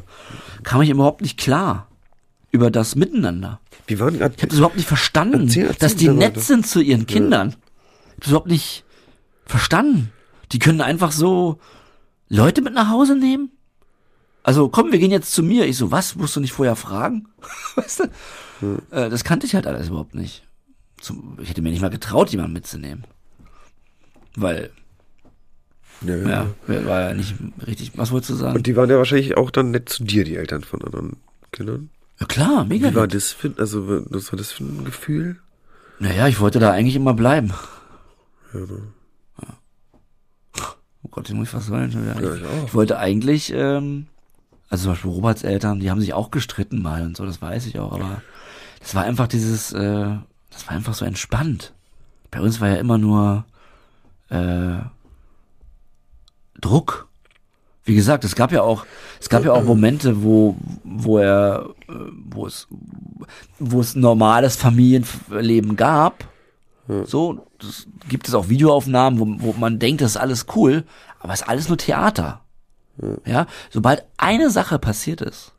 kam ich überhaupt nicht klar über das Miteinander. Wir waren gerade. Ich habe das überhaupt nicht verstanden, Erzähl- erzähl dass die nett sind zu ihren Kindern. Ich hab das überhaupt nicht verstanden. Die können einfach so Leute mit nach Hause nehmen. Also komm, wir gehen jetzt zu mir. Ich so, was? Musst du nicht vorher fragen? weißt du? Äh, das kannte ich halt alles überhaupt nicht. Zum, ich hätte mir nicht mal getraut, jemanden mitzunehmen. Weil, Ja, ja. ja, war ja nicht richtig. Was wolltest du sagen? Und die waren ja wahrscheinlich auch dann nett zu dir, die Eltern von anderen Kindern. Ja klar, mega. Wie war nett. das für, also, was war das für ein Gefühl? Naja, ich wollte da eigentlich immer bleiben. Ja, ne? Oh Gott, den muss ich fast wollen. schon wieder. Ja, ich auch. Ich wollte eigentlich, ähm, also zum Beispiel Roberts Eltern, die haben sich auch gestritten mal und so, das weiß ich auch, aber das war einfach dieses, äh, das war einfach so entspannt. Bei uns war ja immer nur äh, Druck. Wie gesagt, es gab ja auch, es gab ja auch Momente, wo, wo er, äh, wo es, wo es normales Familienleben gab. So, das gibt es auch Videoaufnahmen, wo, wo man denkt, das ist alles cool, aber es ist alles nur Theater. Ja, sobald eine Sache passiert ist,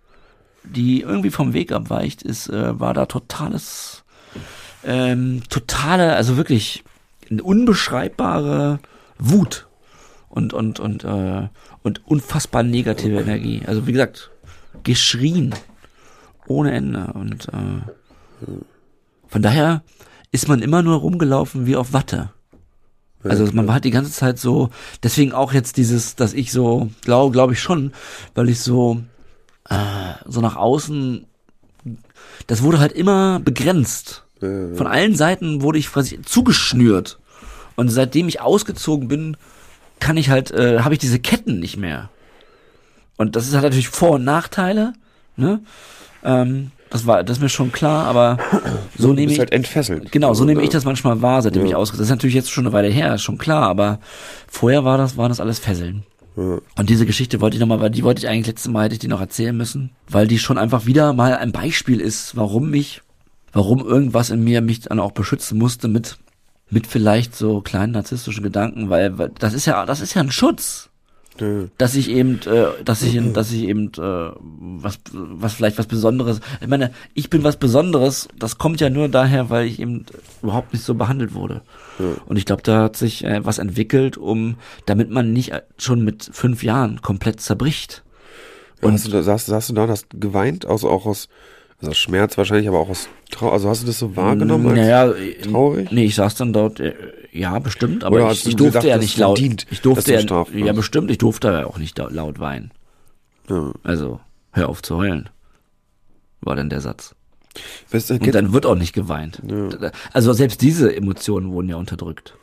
die irgendwie vom Weg abweicht, ist, äh, war da totales, ähm, totale, also wirklich eine unbeschreibbare Wut und und und äh, und unfassbar negative Energie. Also wie gesagt, geschrien ohne Ende und äh, von daher ist man immer nur rumgelaufen wie auf Watte. Also man war halt die ganze Zeit so, deswegen auch jetzt dieses, dass ich so, glaube glaube ich schon, weil ich so, äh, so nach außen, das wurde halt immer begrenzt. Von allen Seiten wurde ich quasi zugeschnürt. Und seitdem ich ausgezogen bin, kann ich halt, äh, habe ich diese Ketten nicht mehr. Und das ist halt natürlich Vor- und Nachteile, ne? Ähm, das war, das ist mir schon klar, aber so Du nehme ich, halt entfesselt. Genau, so Also, nehme ich äh, das manchmal wahr, seitdem Ja. ich ausgezogen Das ist natürlich jetzt schon eine Weile her, ist schon klar, aber vorher war das, war das alles Fesseln. Ja. Und diese Geschichte wollte ich nochmal, weil die wollte ich eigentlich letztes Mal hätte ich die noch erzählen müssen, weil die schon einfach wieder mal ein Beispiel ist, warum mich, warum irgendwas in mir mich dann auch beschützen musste mit, mit vielleicht so kleinen narzisstischen Gedanken, weil, weil das ist ja, das ist ja ein Schutz Ja. dass ich eben, äh, dass ich, in, dass ich eben äh, was, was vielleicht was Besonderes. Ich meine, ich bin was Besonderes. Das kommt ja nur daher, weil ich eben überhaupt nicht so behandelt wurde. Und ich glaube, da hat sich äh, was entwickelt, um, damit man nicht äh, schon mit fünf Jahren komplett zerbricht. Und hast du da, saßt, saßt du da und hast geweint, also auch aus, also aus Schmerz wahrscheinlich, aber auch aus Trauer, also hast du das so wahrgenommen? als- Naja, traurig? Nee, ich saß dann dort, äh, ja, bestimmt, aber ich, ich durfte gesagt, ja nicht laut. verdient, ich durfte ja, ja, bestimmt, ich durfte ja auch nicht laut weinen. Ja. Also, hör auf zu heulen. War dann der Satz. Weißt du, Und dann wird auch nicht geweint. Ja. Also selbst diese Emotionen wurden ja unterdrückt.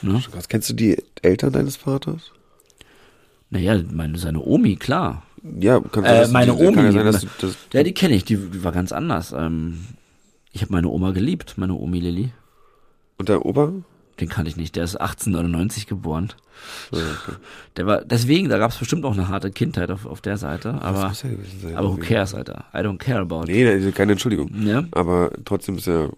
Ne? was, kennst du die Eltern deines Vaters? Naja, meine, seine Omi, klar. Ja, kann Äh, dass du meine die- Omi. ja sein, dass du das, Ja, die kenne ich, die, die war ganz anders. Ähm, ich habe meine Oma geliebt, meine Omi Lilly. und der Opa? Den kannte ich nicht, der ist 1899 geboren. Ja, okay. Der war, deswegen, da gab es bestimmt auch eine harte Kindheit auf, auf der Seite, aber, sein, aber who cares, Alter? I don't care about it. Nee, nee, keine Entschuldigung. Ja, Aber trotzdem ist er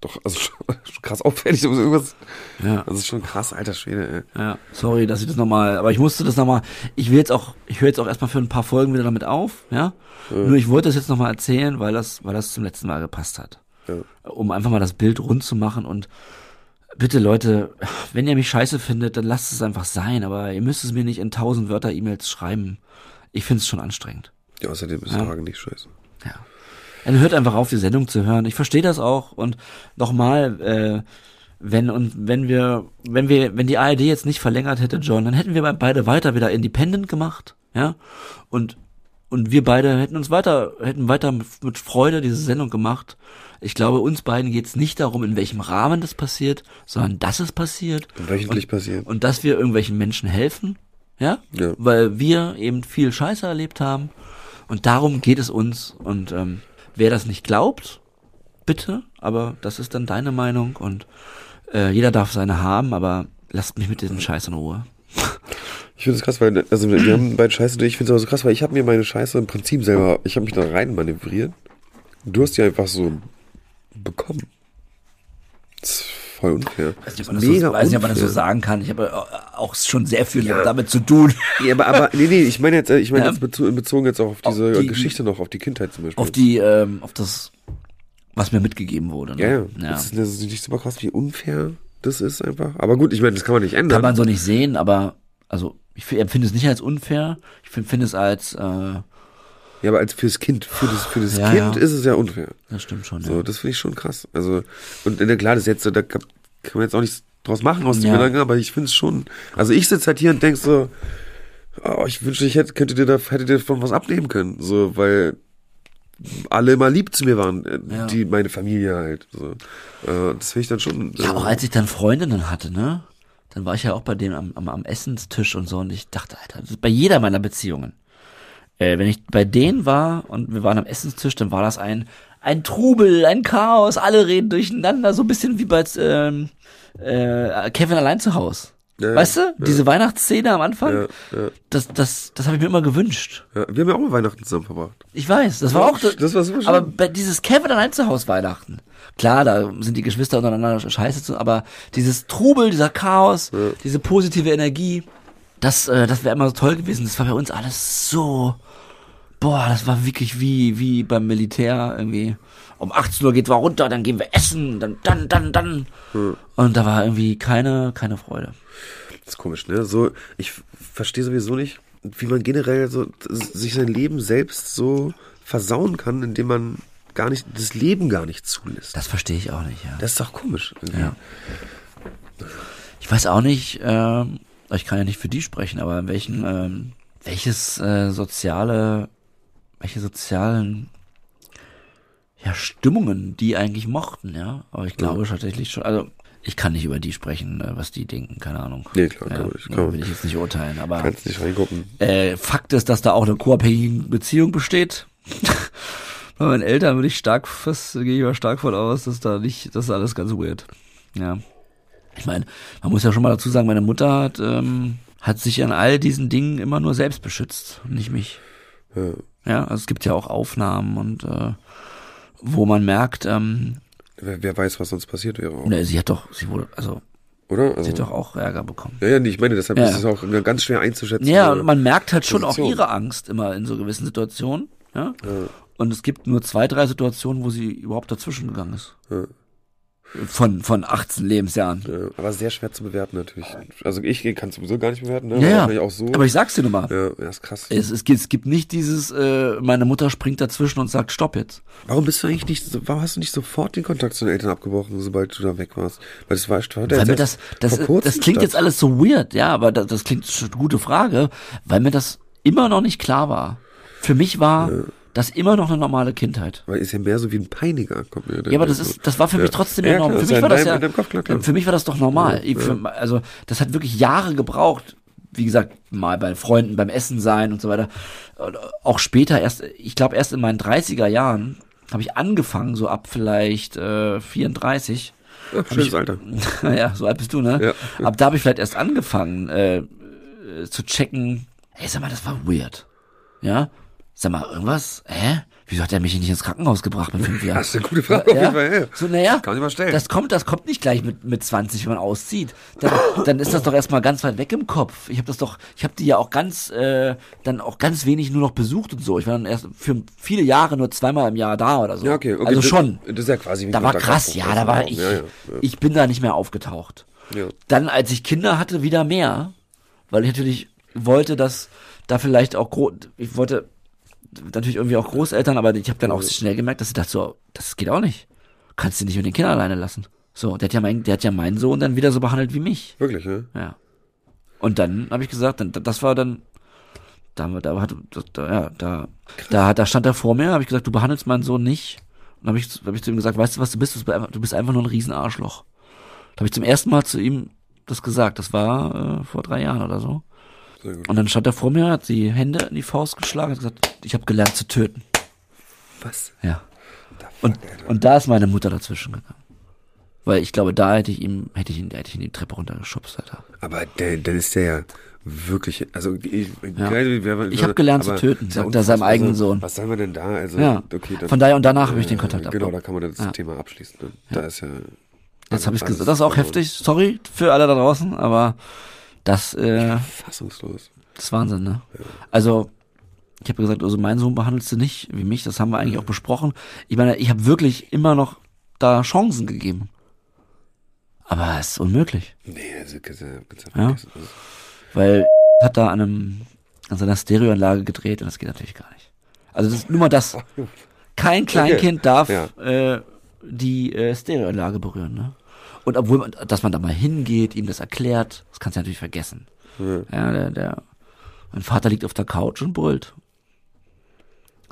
doch, also schon, krass auffällig. Also irgendwas, ja. das ist schon krass, alter Schwede, ey. Ja, sorry, dass ich das nochmal, aber ich musste das nochmal, ich will jetzt auch, ich höre jetzt auch erstmal für ein paar Folgen wieder damit auf, ja. Nur ich wollte das jetzt nochmal erzählen, weil das, weil das zum letzten Mal gepasst hat. Ja. Um einfach mal das Bild rund zu machen und bitte Leute, wenn ihr mich scheiße findet, dann lasst es einfach sein, aber ihr müsst es mir nicht in tausend Wörter E-Mails schreiben. Ich finde es schon anstrengend. Ja, außerdem ist Ja. Hagen nicht scheiße. Ja. Dann hört einfach auf, die Sendung zu hören. Ich verstehe das auch. Und nochmal, äh, wenn und wenn wir, wenn wir, wenn die ARD jetzt nicht verlängert hätte, John, dann hätten wir beide weiter wieder Independent gemacht, ja. Und und wir beide hätten uns weiter, hätten weiter mit, Freude diese Sendung gemacht. Ich glaube, uns beiden geht es nicht darum, in welchem Rahmen das passiert, sondern dass es passiert Und wöchentlich passiert. und dass wir irgendwelchen Menschen helfen, ja, Ja. weil wir eben viel Scheiße erlebt haben und darum geht es uns und ähm, wer das nicht glaubt, bitte, aber das ist dann deine Meinung und äh, jeder darf seine haben, aber lasst mich mit diesem Scheiß in Ruhe. Ich finde es krass, weil, also wir haben beide Scheiße. Ich finde es aber so krass, weil ich habe mir meine Scheiße im Prinzip selber, ich habe mich da rein manövriert. Du hast die einfach so bekommen. Das voll unfair. Weiß nicht, ob man das, so, weiß nicht, ob man das so sagen kann. Ich habe äh, auch schon sehr viel damit zu tun. Ja, aber, aber nee, nee, ich meine jetzt, äh, ich meine Ja. jetzt bezogen, jetzt auch auf diese Auf die- Geschichte noch, auf die Kindheit zum Beispiel. Auf die, ähm, auf das, was mir mitgegeben wurde. Ne? ja, ja. ja. Das, ist, das ist nicht super krass, wie unfair das ist einfach. Aber gut, ich meine, das kann man nicht ändern. Kann man so nicht sehen, aber also ich empfinde es nicht als unfair. Ich finde es als, äh, ja, aber als fürs Kind, für das, für das Ja, Kind ja. ist es ja unfair. das stimmt schon. So, ja. das finde ich schon krass. Also, und na klar, das jetzt da kann, kann man jetzt auch nichts draus machen aus dem. Gedanken, aber ich finde es schon. Also ich sitze halt hier und denk so, oh, ich wünschte, ich hätte, könnte dir da, hätte dir davon was abnehmen können. So, weil alle immer lieb zu mir waren, äh, die meine Familie halt. So. Äh, das finde ich dann schon. Ja, äh, auch als ich dann Freundinnen hatte, ne? Dann war ich ja auch bei denen am, am, am Essenstisch und so und ich dachte, Alter, das ist bei jeder meiner Beziehungen. Äh, wenn ich bei denen war und wir waren am Essenstisch, dann war das ein, ein Trubel, ein Chaos, alle reden durcheinander, so ein bisschen wie bei ähm, äh, Kevin allein zu Haus. Ja, weißt du? Diese Weihnachtsszene am Anfang, ja, ja, das, das, das habe ich mir immer gewünscht. ja. Wir haben ja auch mal Weihnachten zusammen verbracht. Ich weiß, das war auch, Das war super schön. aber bei dieses Kevin allein zu Haus Weihnachten. Klar, da sind die Geschwister untereinander scheiße zu, aber dieses Trubel, dieser Chaos, diese positive Energie, das, äh, das wäre immer so toll gewesen. Das war bei uns alles so, boah, das war wirklich wie, wie beim Militär irgendwie. Um 18 Uhr geht wir runter, dann gehen wir essen, dann, dann, dann, dann. Und da war irgendwie keine, keine Freude. Das ist komisch, ne? So, ich verstehe sowieso nicht, wie man generell so sich sein Leben selbst so versauen kann, indem man gar nicht, das Leben gar nicht zulässt. Das verstehe ich auch nicht, ja. Das ist doch komisch. irgendwie. Ja. Ich weiß auch nicht, ähm, ich kann ja nicht für die sprechen, aber in welchen, ähm, welches äh, soziale, welche sozialen ja, Stimmungen die eigentlich mochten, ja. Aber ich glaube tatsächlich schon, also ich kann nicht über die sprechen, äh, was die denken, keine Ahnung. Nee, klar, ja, kann man will ich jetzt nicht urteilen, aber Kannst nicht reingucken. äh, Fakt ist, dass da auch eine co-abhängige Beziehung besteht. Bei meinen Eltern würde ich stark fast, gehe ich mal stark von aus, dass da nicht, das ist alles ganz weird. Ja. Ich meine, man muss ja schon mal dazu sagen, meine Mutter hat, ähm, hat sich an all diesen Dingen immer nur selbst beschützt, und nicht mich. Ja. Ja, also es gibt ja auch Aufnahmen und äh, wo man merkt, ähm, Wer, wer weiß, was sonst passiert wäre. Ne, sie hat doch, sie wurde, also Oder? Also, sie hat doch auch Ärger bekommen. ja, ja, nee, ich meine, deshalb Ja. ist es auch ganz schwer einzuschätzen. Ja, und man merkt halt schon Position. auch ihre Angst immer in so gewissen Situationen. Ja? Ja. Und es gibt nur zwei, drei Situationen, wo sie überhaupt dazwischen gegangen ist. Ja. Von, von 18 Lebensjahren. Ja, aber sehr schwer zu bewerten natürlich. Also ich kann es sowieso gar nicht bewerten, ne? Ja, ja. Wahrscheinlich auch so. Aber ich sag's dir nur mal. ja, ja, ist krass. Es, es, gibt, es gibt nicht dieses, äh, meine Mutter springt dazwischen und sagt, stopp jetzt. Warum bist du eigentlich nicht, so- warum hast du nicht sofort den Kontakt zu den Eltern abgebrochen, sobald du da weg warst? Weil das war, war Weil mir das, das, das klingt jetzt alles so weird, ja, aber das, das klingt gute Frage, weil mir das immer noch nicht klar war. Für mich war das immer noch eine normale Kindheit. Weil ist ja mehr so wie ein Peiniger, kommt mir. Ja, aber das ist, das war für mich Ja. trotzdem Ja, normal. klar, Für ist mich war das ja, Kopf, klar, klar. für mich war das doch normal. Ja, Ich- für, also, das hat wirklich Jahre gebraucht. Wie gesagt, mal bei Freunden, beim Essen sein und so weiter. Und auch später erst, ich glaube erst in meinen 30er Jahren habe ich angefangen, so ab vielleicht äh, 34. Ja, schönes Alter. ja, so alt bist du, ne? Ja. Ab da habe ich vielleicht erst angefangen äh, äh, zu checken, hey, sag mal, das war weird. Ja? Sag mal, irgendwas? Hä? Wieso hat er mich nicht ins Krankenhaus gebracht mit fünf Jahren? Das ist eine gute Frage auf ja? jeden Fall. Ja. So, naja, Kann ich mal stellen. das kommt, das kommt nicht gleich mit, mit 20, wenn man auszieht. Dann, dann ist das doch erstmal ganz weit weg im Kopf. Ich habe das doch, ich habe die ja auch ganz, äh, dann auch ganz wenig nur noch besucht und so. Ich war dann erst für viele Jahre nur zweimal im Jahr da oder so. Ja, okay, okay. Also das, schon. Das ist ja quasi wie Da war krass, ja, da war ich, Ja, ja, ich bin da nicht mehr aufgetaucht. ja. Dann, als ich Kinder hatte, wieder mehr, weil ich natürlich wollte, dass da vielleicht auch, ich wollte natürlich irgendwie auch Großeltern, aber ich habe dann auch schnell gemerkt, dass ich dachte so, das geht auch nicht. Kannst du nicht mit den Kindern alleine lassen. So, der hat ja mein, der hat ja meinen Sohn dann wieder so behandelt wie mich. Wirklich, ne? Ja. Und dann habe ich gesagt, dann, das war dann, da, da hat, da, ja, da, da, da stand er vor mir, habe ich gesagt, du behandelst meinen Sohn nicht. Und habe ich, hab ich zu ihm gesagt, weißt du was, du bist, du bist einfach- du bist einfach nur ein Riesenarschloch. Da habe ich zum ersten Mal zu ihm das gesagt. Das war äh, vor drei Jahren oder so. Und dann stand er vor mir, hat die Hände in die Faust geschlagen und gesagt, ich habe gelernt zu töten. Was? Ja. Und, und da ist meine Mutter dazwischen gegangen. Weil ich glaube, da hätte ich ihm, hätte ich ihn, hätte ich ihn die Treppe runtergeschubst, Alter. Aber der, dann ist der ja wirklich, also ich, wer- Ich hab gelernt zu töten, ja sagt er seinem eigenen Also, Sohn. Was soll man denn da? Also, Ja. okay, dann, Von daher und danach habe ich den äh, Kontakt Genau, abgebrochen. da kann man das Ja. Thema abschließen. Ne? Da ist ja. Jetzt habe ich gesagt, das ist auch heftig. Sorry für alle da draußen, aber das, äh, Fassungslos. das ist Wahnsinn, ne? Also, ich habe gesagt, also meinen Sohn behandelst du nicht wie mich, das haben wir eigentlich auch besprochen. Ich meine, ich habe wirklich immer noch da Chancen gegeben. Aber es ist unmöglich, Nee, also kannst du Ja. Also, weil hat da an einem an seiner Stereoanlage gedreht und das geht natürlich gar nicht. Also das nur mal das. Kein Kleinkind darf Ja. äh, die äh, Stereoanlage berühren, ne? Und obwohl man, dass man da mal hingeht, ihm das erklärt, das kannst du natürlich vergessen. Ja. Ja, der, der, mein Vater liegt auf der Couch und brüllt.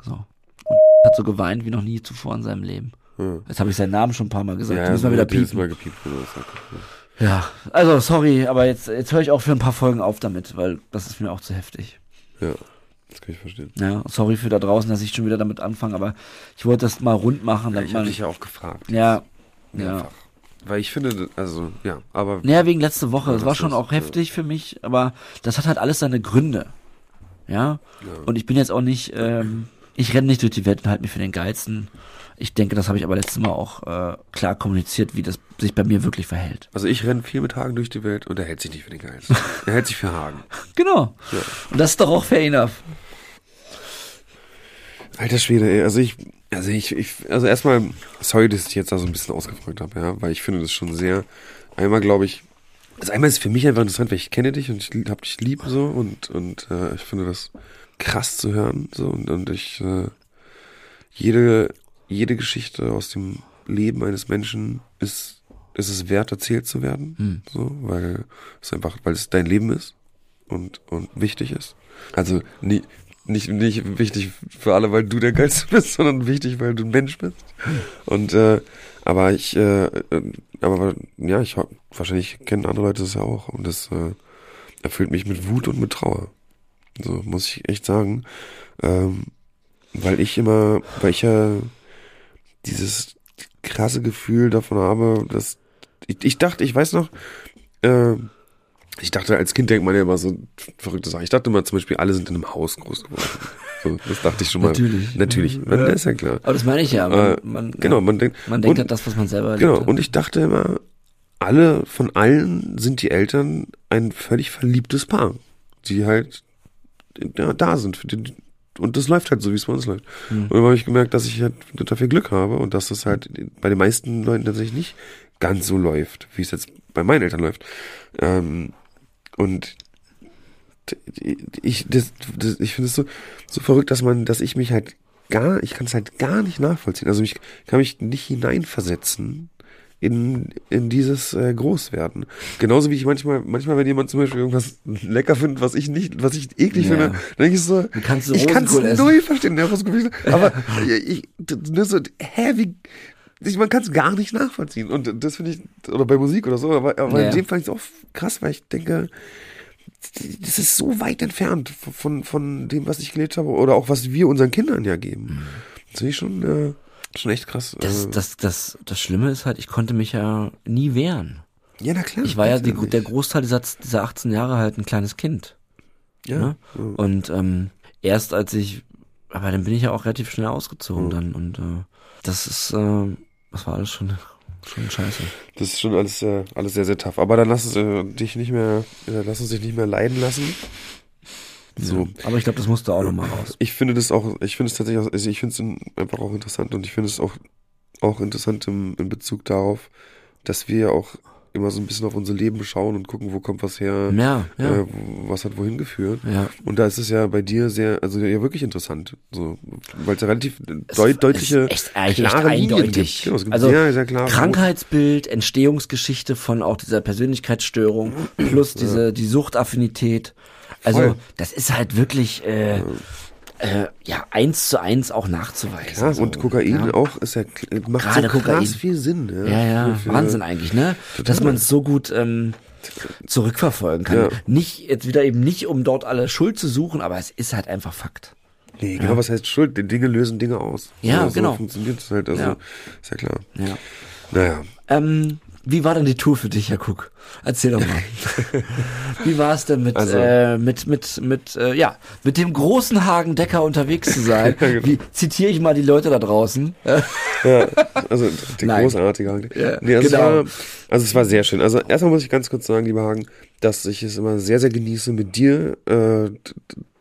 So. Und hat so geweint wie noch nie zuvor in seinem Leben. Ja. Jetzt habe ich seinen Namen schon ein paar Mal gesagt. Ja, Ja, müssen wir wieder piepen. Mal gepiept. sagst. Ja, also sorry, aber jetzt, jetzt höre ich auch für ein paar Folgen auf damit, weil das ist mir auch zu heftig. Ja, das kann ich verstehen. Ja, sorry für da draußen, dass ich schon wieder damit anfange, aber ich wollte das mal rund machen, damit Ich habe dich ja auch gefragt. Ja, ja. Mehrfach. Weil ich finde, also, ja, aber Naja, wegen letzte Woche. Ja, Das war schon auch ja. heftig für mich, aber das hat halt alles seine Gründe. Ja. Und ich bin jetzt auch nicht, ähm, ich renne nicht durch die Welt und halte mich für den Geilsten. Ich denke, das habe ich aber letztes Mal auch äh, klar kommuniziert, wie das sich bei mir wirklich verhält. Also ich renne viel mit Hagen durch die Welt und er hält sich nicht für den Geilsten. er hält sich für Hagen. Genau. Ja. Und das ist doch auch fair enough. Alter Schwede, ey, also ich, also ich, ich also erstmal, sorry, dass ich jetzt da so ein bisschen ausgefragt habe, ja, weil ich finde das schon sehr, einmal glaube ich, also einmal ist für mich einfach interessant, weil ich kenne dich und ich hab dich lieb so und, und äh, ich finde das krass zu hören so und, und ich, äh, jede, jede Geschichte aus dem Leben eines Menschen ist, ist es wert, erzählt zu werden, Hm. so, weil es einfach, weil es dein Leben ist und, und wichtig ist. Also nie, nicht, nicht wichtig für alle, weil du der Geilste bist, sondern wichtig, weil du ein Mensch bist. Und äh, aber ich, äh, äh, aber ja, ich wahrscheinlich kennen andere Leute das ja auch und das äh, erfüllt mich mit Wut und mit Trauer. So muss ich echt sagen, ähm, weil ich immer, weil ich ja dieses krasse Gefühl davon habe, dass ich, ich dachte, ich weiß noch, äh, ich dachte, als Kind denkt man ja immer so verrückte Sachen. Ich dachte immer zum Beispiel, alle sind in einem Haus groß geworden. So, das dachte ich schon mal. Natürlich. Natürlich. Ja. Das ist ja klar. Aber das meine ich ja. Man, Äh, man, Genau, man denkt, man denkt und, halt das, was man selber erlebt genau, hat. und ich dachte immer, alle, von allen sind die Eltern ein völlig verliebtes Paar, die halt ja, da sind. Für die, und das läuft halt so, wie es bei uns läuft. Hm. Und dann habe ich gemerkt, dass ich halt dafür Glück habe und dass das halt bei den meisten Leuten tatsächlich nicht ganz so läuft, wie es jetzt bei meinen Eltern läuft. Ähm, und ich, das, das, ich finde es so, so verrückt, dass man, dass ich mich halt gar, ich kann es halt gar nicht nachvollziehen. Also ich kann mich nicht hineinversetzen in, in dieses äh, Großwerden. Genauso wie ich manchmal, manchmal, wenn jemand zum Beispiel irgendwas lecker findet, was ich nicht, was ich eklig Ja. finde, dann denke ich so, ich kann es null verstehen, Rosenkohl, aber ich, nur so, hä, wie, ich, man kann es gar nicht nachvollziehen. Und das finde ich, oder bei Musik oder so, aber, aber Ja. in dem fand ich es auch krass, weil ich denke, das ist so weit entfernt von, von dem, was ich gelebt habe oder auch was wir unseren Kindern ja geben. Das finde ich schon, äh, schon echt krass. das, äh, das, das, das Schlimme ist halt, ich konnte mich ja nie wehren. ja, na klar. Ich war ja die, der Großteil dieser, dieser 18 Jahre halt ein kleines Kind. ja. Ne? Und ähm, erst als ich, aber dann bin ich ja auch relativ schnell ausgezogen Mhm. dann und äh, das ist, äh, das war alles schon, schon scheiße. Das ist schon alles, äh, alles sehr, sehr tough. Aber dann lass es äh, dich nicht mehr, äh, lass uns dich nicht mehr leiden lassen. So. Ja. Aber ich glaube, das musste auch nochmal raus. Ich finde das auch, ich finde es tatsächlich, auch, also ich finde es in- einfach auch interessant und ich finde es auch, auch interessant im, in Bezug darauf, dass wir auch immer so ein bisschen auf unser Leben schauen und gucken, wo kommt was her, Ja, ja, äh, was hat wohin geführt. ja. Und da ist es ja bei dir sehr, also ja wirklich interessant, so, weil es ja relativ deut, deutliche, echt, echt klare Linien eindeutig. Genau, also sehr, sehr klare Krankheitsbild, Entstehungsgeschichte von auch dieser Persönlichkeitsstörung plus diese die Suchtaffinität. Also Voll. das ist halt wirklich äh, äh, ja eins zu eins auch nachzuweisen. Ja, so. und Kokain ja. auch ist ja macht Gerade so krass Kokain. viel Sinn. Ja, Ja, ja, Für- Wahnsinn eigentlich, ne? Dass man es so gut ähm, zurückverfolgen kann. Ja. Nicht jetzt wieder eben nicht, um dort alle Schuld zu suchen, aber es ist halt einfach Fakt. Nee, genau, was heißt Schuld? Die Dinge lösen Dinge aus. Ja, so, genau. So funktioniert es halt, also, ist ja klar. Ja. Naja. Ähm, wie war denn die Tour für dich, Herr Cook? Erzähl doch mal. wie war es denn mit, Also- äh, mit, mit, mit, äh, ja, mit dem großen Hagen Decker unterwegs zu sein? genau. Wie zitiere ich mal die Leute da draußen? Ja, also der Nein. großartige Hagen. Ja, nee, also, genau. es war, also es war sehr schön. Also erstmal muss ich ganz kurz sagen, lieber Hagen, dass ich es immer sehr, sehr genieße, mit dir äh,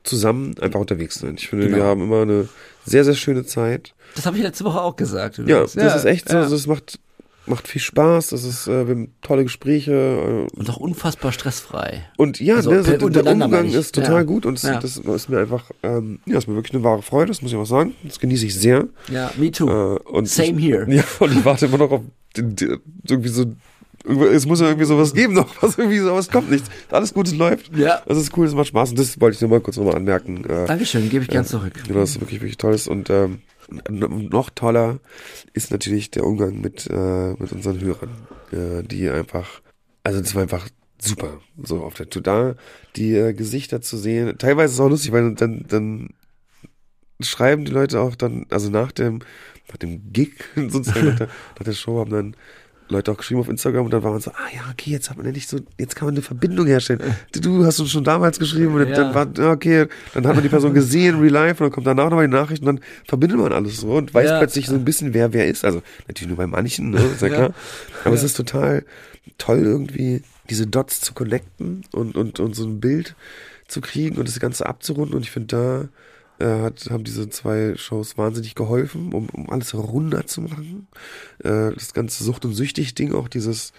zusammen einfach unterwegs zu sein. Ich finde, Genau. wir haben immer eine sehr, sehr schöne Zeit. das habe ich letzte Woche auch gesagt. Ja, übrigens. das ist echt so. ja. Also es macht, macht viel Spaß. Das ist, äh, wir haben tolle Gespräche. Äh, Und auch unfassbar stressfrei. Und ja, Also ne, so, per- der Umgang ist total Ja. gut und Ja. das ist mir einfach, ähm, ja, ist mir wirklich eine wahre Freude, das muss ich auch sagen. Das genieße ich sehr. Ja, me too. Äh, und Same ich, here. Ja, und ich warte immer noch auf den, den, irgendwie so, es muss ja irgendwie sowas geben noch, was irgendwie so, aber es kommt nichts. Alles Gutes läuft. Ja. Das ist cool, das macht Spaß und das wollte ich nur mal kurz nochmal anmerken. Äh, Dankeschön, gebe ich gern zurück. Genau, das ist wirklich, wirklich toll ist und ähm, noch toller ist natürlich der Umgang mit, äh, mit unseren Hörern, äh, die einfach, also das war einfach super, so auf der Tour da, die äh, Gesichter zu sehen. Teilweise ist es auch lustig, weil dann, dann schreiben die Leute auch dann, also nach dem, nach dem Gig, sozusagen nach der, nach der Show haben dann Leute auch geschrieben auf Instagram und dann war man so, ah ja, okay, jetzt hat man endlich so, jetzt kann man eine Verbindung herstellen. Du, hast uns schon damals geschrieben und Ja. dann war, okay, dann hat man die Person gesehen, real life, und dann kommt danach nochmal die Nachricht und dann verbindet man alles so und weiß Ja. plötzlich so ein bisschen, wer wer ist. Also natürlich nur bei manchen, ne, ist ja klar. Aber es ist total toll irgendwie, diese Dots zu connecten und, und, und so ein Bild zu kriegen und das Ganze abzurunden und ich finde, da äh, hat, haben diese zwei Shows wahnsinnig geholfen, um, um alles runder zu machen. Äh, das ganze Sucht- und Süchtig-Ding, auch dieses,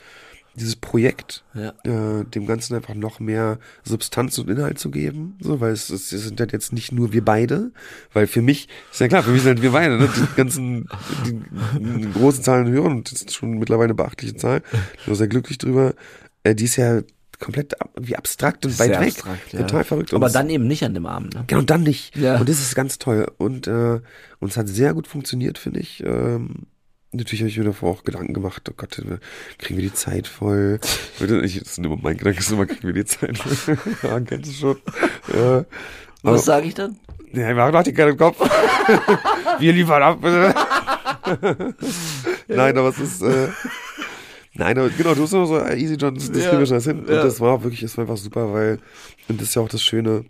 dieses Projekt, Ja. äh, dem Ganzen einfach noch mehr Substanz und Inhalt zu geben, so, weil es, es sind halt jetzt nicht nur wir beide, weil für mich, ist ja klar, für mich sind halt wir beide, ne, die ganzen, die, die großen Zahlen hören, und das ist schon mittlerweile eine beachtliche Zahl, ich bin auch sehr glücklich drüber, äh, die ist ja komplett wie abstrakt und weit Sehr weg, abstrakt, ja. total verrückt. Und Aber es- dann eben nicht an dem Abend, ne? Genau, dann nicht. Ja. Und das ist ganz toll. Und, äh, und es hat sehr gut funktioniert, finde ich. Ähm, natürlich habe ich mir davor auch Gedanken gemacht, oh Gott, kriegen wir die Zeit voll. Ich, das ist immer mein Gedanke, ist immer, kriegen wir die Zeit voll. ja, kennst du schon. Ja. Was sage ich dann? ja, wir haben doch die keinen Kopf. wir liefern ab, bitte. Nein, aber es ist, äh, Nein, genau, du hast immer so Easy John, das, das Ja, kriegen wir schon alles hin. Und ja. das war wirklich, es war einfach super, weil, und das ist ja auch das Schöne,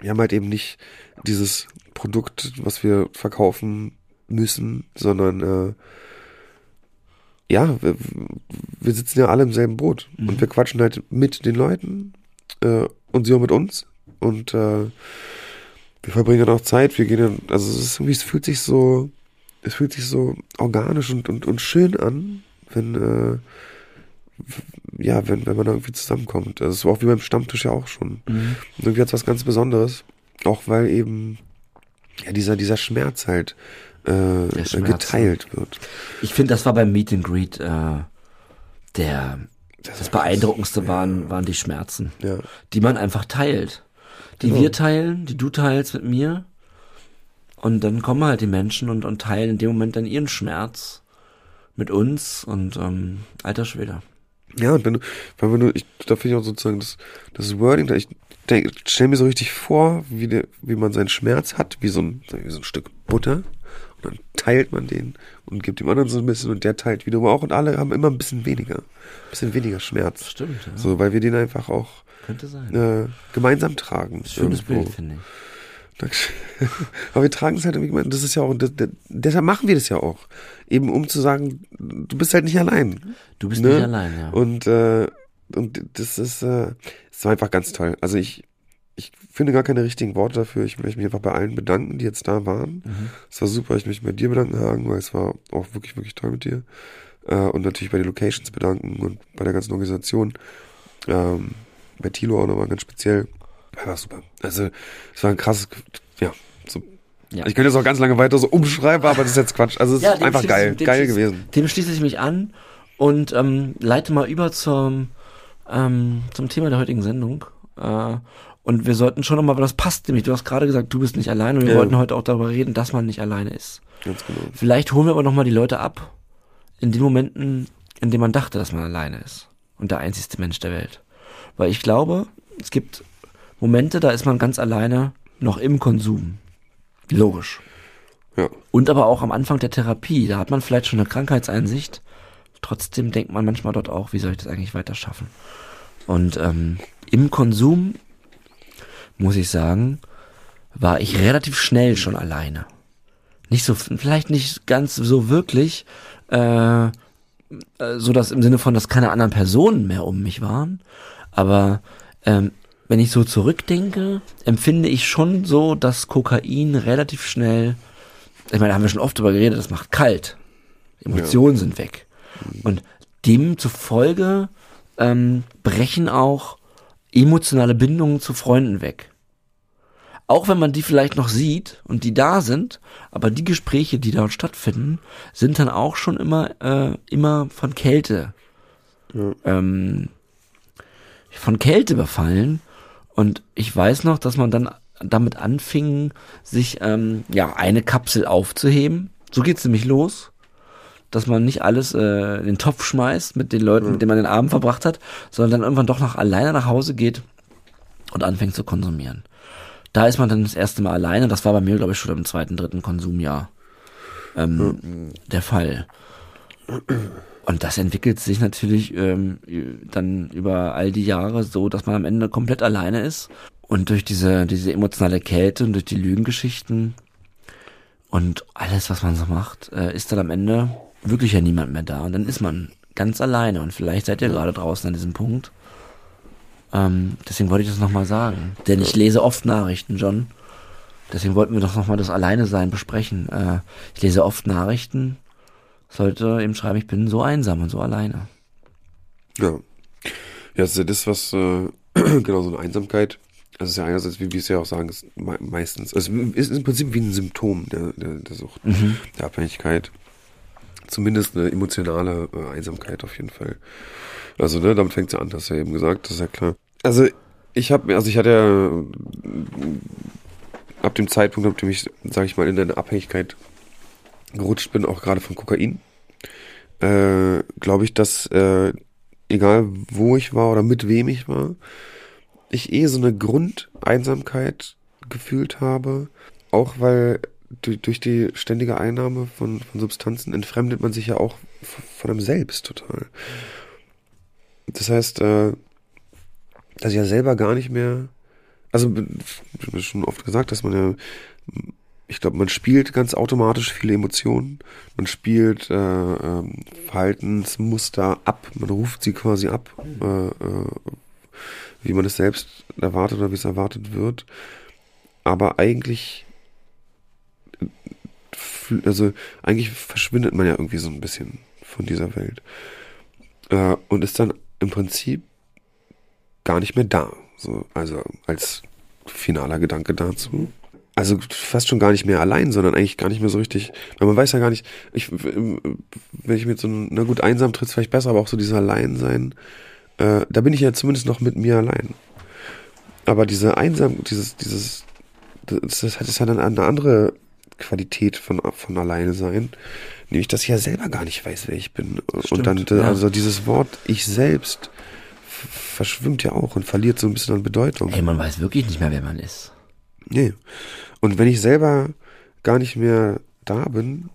wir haben halt eben nicht dieses Produkt, was wir verkaufen müssen, sondern äh, ja, wir, wir sitzen ja alle im selben Boot Mhm. und wir quatschen halt mit den Leuten äh, und sie auch mit uns und äh, wir verbringen dann auch Zeit, wir gehen dann, also es ist irgendwie, es fühlt sich so, es fühlt sich so organisch und, und, und schön an, wenn, äh, ja, wenn, wenn man da irgendwie zusammenkommt. Das ist auch wie beim Stammtisch ja auch schon. Mhm. Und irgendwie hat was ganz Besonderes. Auch weil eben ja, dieser, dieser Schmerz halt äh, Schmerz, geteilt wird. Ich finde, das war beim Meet and Greet äh, der das beeindruckendste waren waren die Schmerzen, Ja. die man einfach teilt, die Genau. wir teilen, die du teilst mit mir und dann kommen halt die Menschen und und teilen in dem Moment dann ihren Schmerz mit uns und ähm, alter Schwede. Ja, und wenn du, weil wenn du, ich, da finde ich auch sozusagen das, das Wording, da ich denk, stell mir so richtig vor, wie, der, wie man seinen Schmerz hat, wie so ein, wie so ein Stück Butter. Und dann teilt man den und gibt dem anderen so ein bisschen und der teilt wiederum auch und alle haben immer ein bisschen weniger, ein bisschen weniger Schmerz. Stimmt, ja. So, weil wir den einfach auch könnte sein. äh, gemeinsam tragen. Schönes irgendwo. Bild, finde ich. Aber wir tragen es halt irgendwie, das ist ja auch, das, das, deshalb machen wir das ja auch. Eben um zu sagen, du bist halt nicht allein. Du bist Ne? nicht allein, ja. Und, äh, und das ist, äh, es war einfach ganz toll. Also ich, ich finde gar keine richtigen Worte dafür. Ich möchte mich einfach bei allen bedanken, die jetzt da waren. Mhm. Es war super. Ich möchte mich bei dir bedanken, Hagen, weil es war auch wirklich, wirklich toll mit dir. Äh, und natürlich bei den Locations bedanken und bei der ganzen Organisation. Ähm, bei Tilo auch nochmal ganz speziell. War super. Also, es war ein krasses, ja, so. Ja. Ich könnte jetzt auch ganz lange weiter so umschreiben, aber das ist jetzt Quatsch. Also, es Ja, ist einfach geil. dem Geil gewesen. Dem schließe ich mich an und ähm, leite mal über zum, ähm, zum Thema der heutigen Sendung. Äh, und wir sollten schon nochmal, weil das passt nämlich, du hast gerade gesagt, du bist nicht alleine und wir Ja. wollten heute auch darüber reden, dass man nicht alleine ist. Ganz genau. Vielleicht holen wir aber nochmal die Leute ab in den Momenten, in denen man dachte, dass man alleine ist und der einzigste Mensch der Welt. Weil ich glaube, es gibt Momente, da ist man ganz alleine noch im Konsum. Logisch. Ja. Und aber auch am Anfang der Therapie, da hat man vielleicht schon eine Krankheitseinsicht. Trotzdem denkt man manchmal dort auch, wie soll ich das eigentlich weiter schaffen? Und ähm, im Konsum, muss ich sagen, war ich relativ schnell schon alleine. Nicht so, vielleicht nicht ganz so wirklich, äh, äh, so dass im Sinne von, dass keine anderen Personen mehr um mich waren. Aber ähm, wenn ich so zurückdenke, empfinde ich schon so, dass Kokain relativ schnell, ich meine, da haben wir schon oft drüber geredet, das macht kalt. Emotionen sind weg. Und demzufolge ähm, brechen auch emotionale Bindungen zu Freunden weg. Auch wenn man die vielleicht noch sieht und die da sind, aber die Gespräche, die dort stattfinden, sind dann auch schon immer, äh, immer von Kälte, Ja. ähm, von Kälte befallen. Und ich weiß noch, dass man dann damit anfingen, sich ähm, ja eine Kapsel aufzuheben. So geht's nämlich los, dass man nicht alles äh, in den Topf schmeißt mit den Leuten, mit denen man den Abend verbracht hat, sondern dann irgendwann doch noch alleine nach Hause geht und anfängt zu konsumieren. Da ist man dann das erste Mal alleine. Das war bei mir, glaube ich, schon im zweiten, dritten Konsumjahr ähm, der Fall. Und das entwickelt sich natürlich ähm, dann über all die Jahre so, dass man am Ende komplett alleine ist. Und durch diese, diese emotionale Kälte und durch die Lügengeschichten und alles, was man so macht, äh, ist dann am Ende wirklich ja niemand mehr da. Und dann ist man ganz alleine. Und vielleicht seid ihr gerade draußen an diesem Punkt. Ähm, deswegen wollte ich das nochmal sagen. Denn ich lese oft Nachrichten, John. Deswegen wollten wir doch nochmal das Alleine-Sein besprechen. Äh, ich lese oft Nachrichten sollte eben schreiben, ich bin so einsam und so alleine. Ja. Ja, das ist ja das, was, äh, genau, so eine Einsamkeit, das ist ja einerseits, wie wir es ja auch sagen, ist me meistens, also ist im Prinzip wie ein Symptom der, der, der Sucht, Mhm. der Abhängigkeit. Zumindest eine emotionale äh, Einsamkeit auf jeden Fall. Also, ne, damit fängt es ja an, hast du ja eben gesagt, das ist ja klar. Also, ich habe also ich hatte ja ab dem Zeitpunkt, ab dem ich, sag ich mal, in eine Abhängigkeit gerutscht bin, auch gerade von Kokain, äh, glaube ich, dass äh, egal wo ich war oder mit wem ich war, ich eh so eine Grundeinsamkeit gefühlt habe, auch weil durch, die ständige Einnahme von, von Substanzen entfremdet man sich ja auch von einem selbst total. Das heißt, äh, dass ich ja selber gar nicht mehr, also schon oft gesagt, dass man ja ich glaube, man spielt ganz automatisch viele Emotionen. Man spielt äh, ähm, Verhaltensmuster ab. Man ruft sie quasi ab, äh, äh, wie man es selbst erwartet oder wie es erwartet wird. Aber eigentlich, äh, also eigentlich verschwindet man ja irgendwie so ein bisschen von dieser Welt äh, und ist dann im Prinzip gar nicht mehr da. So, also als finaler Gedanke dazu also fast schon gar nicht mehr allein, sondern eigentlich gar nicht mehr so richtig, weil man weiß ja gar nicht, ich, wenn ich mit so einem, na gut, einsam tritt vielleicht besser, aber auch so dieses Alleinsein, äh, da bin ich ja zumindest noch mit mir allein. Aber diese einsam, dieses, dieses, das, das hat es ja dann eine andere Qualität von, von alleine sein, nämlich, dass ich ja selber gar nicht weiß, wer ich bin. und dann, Stimmt, ja. also dieses Wort ich selbst verschwimmt ja auch und verliert so ein bisschen an Bedeutung. Ey, man weiß wirklich nicht mehr, wer man ist. Nee. Und wenn ich selber gar nicht mehr da bin,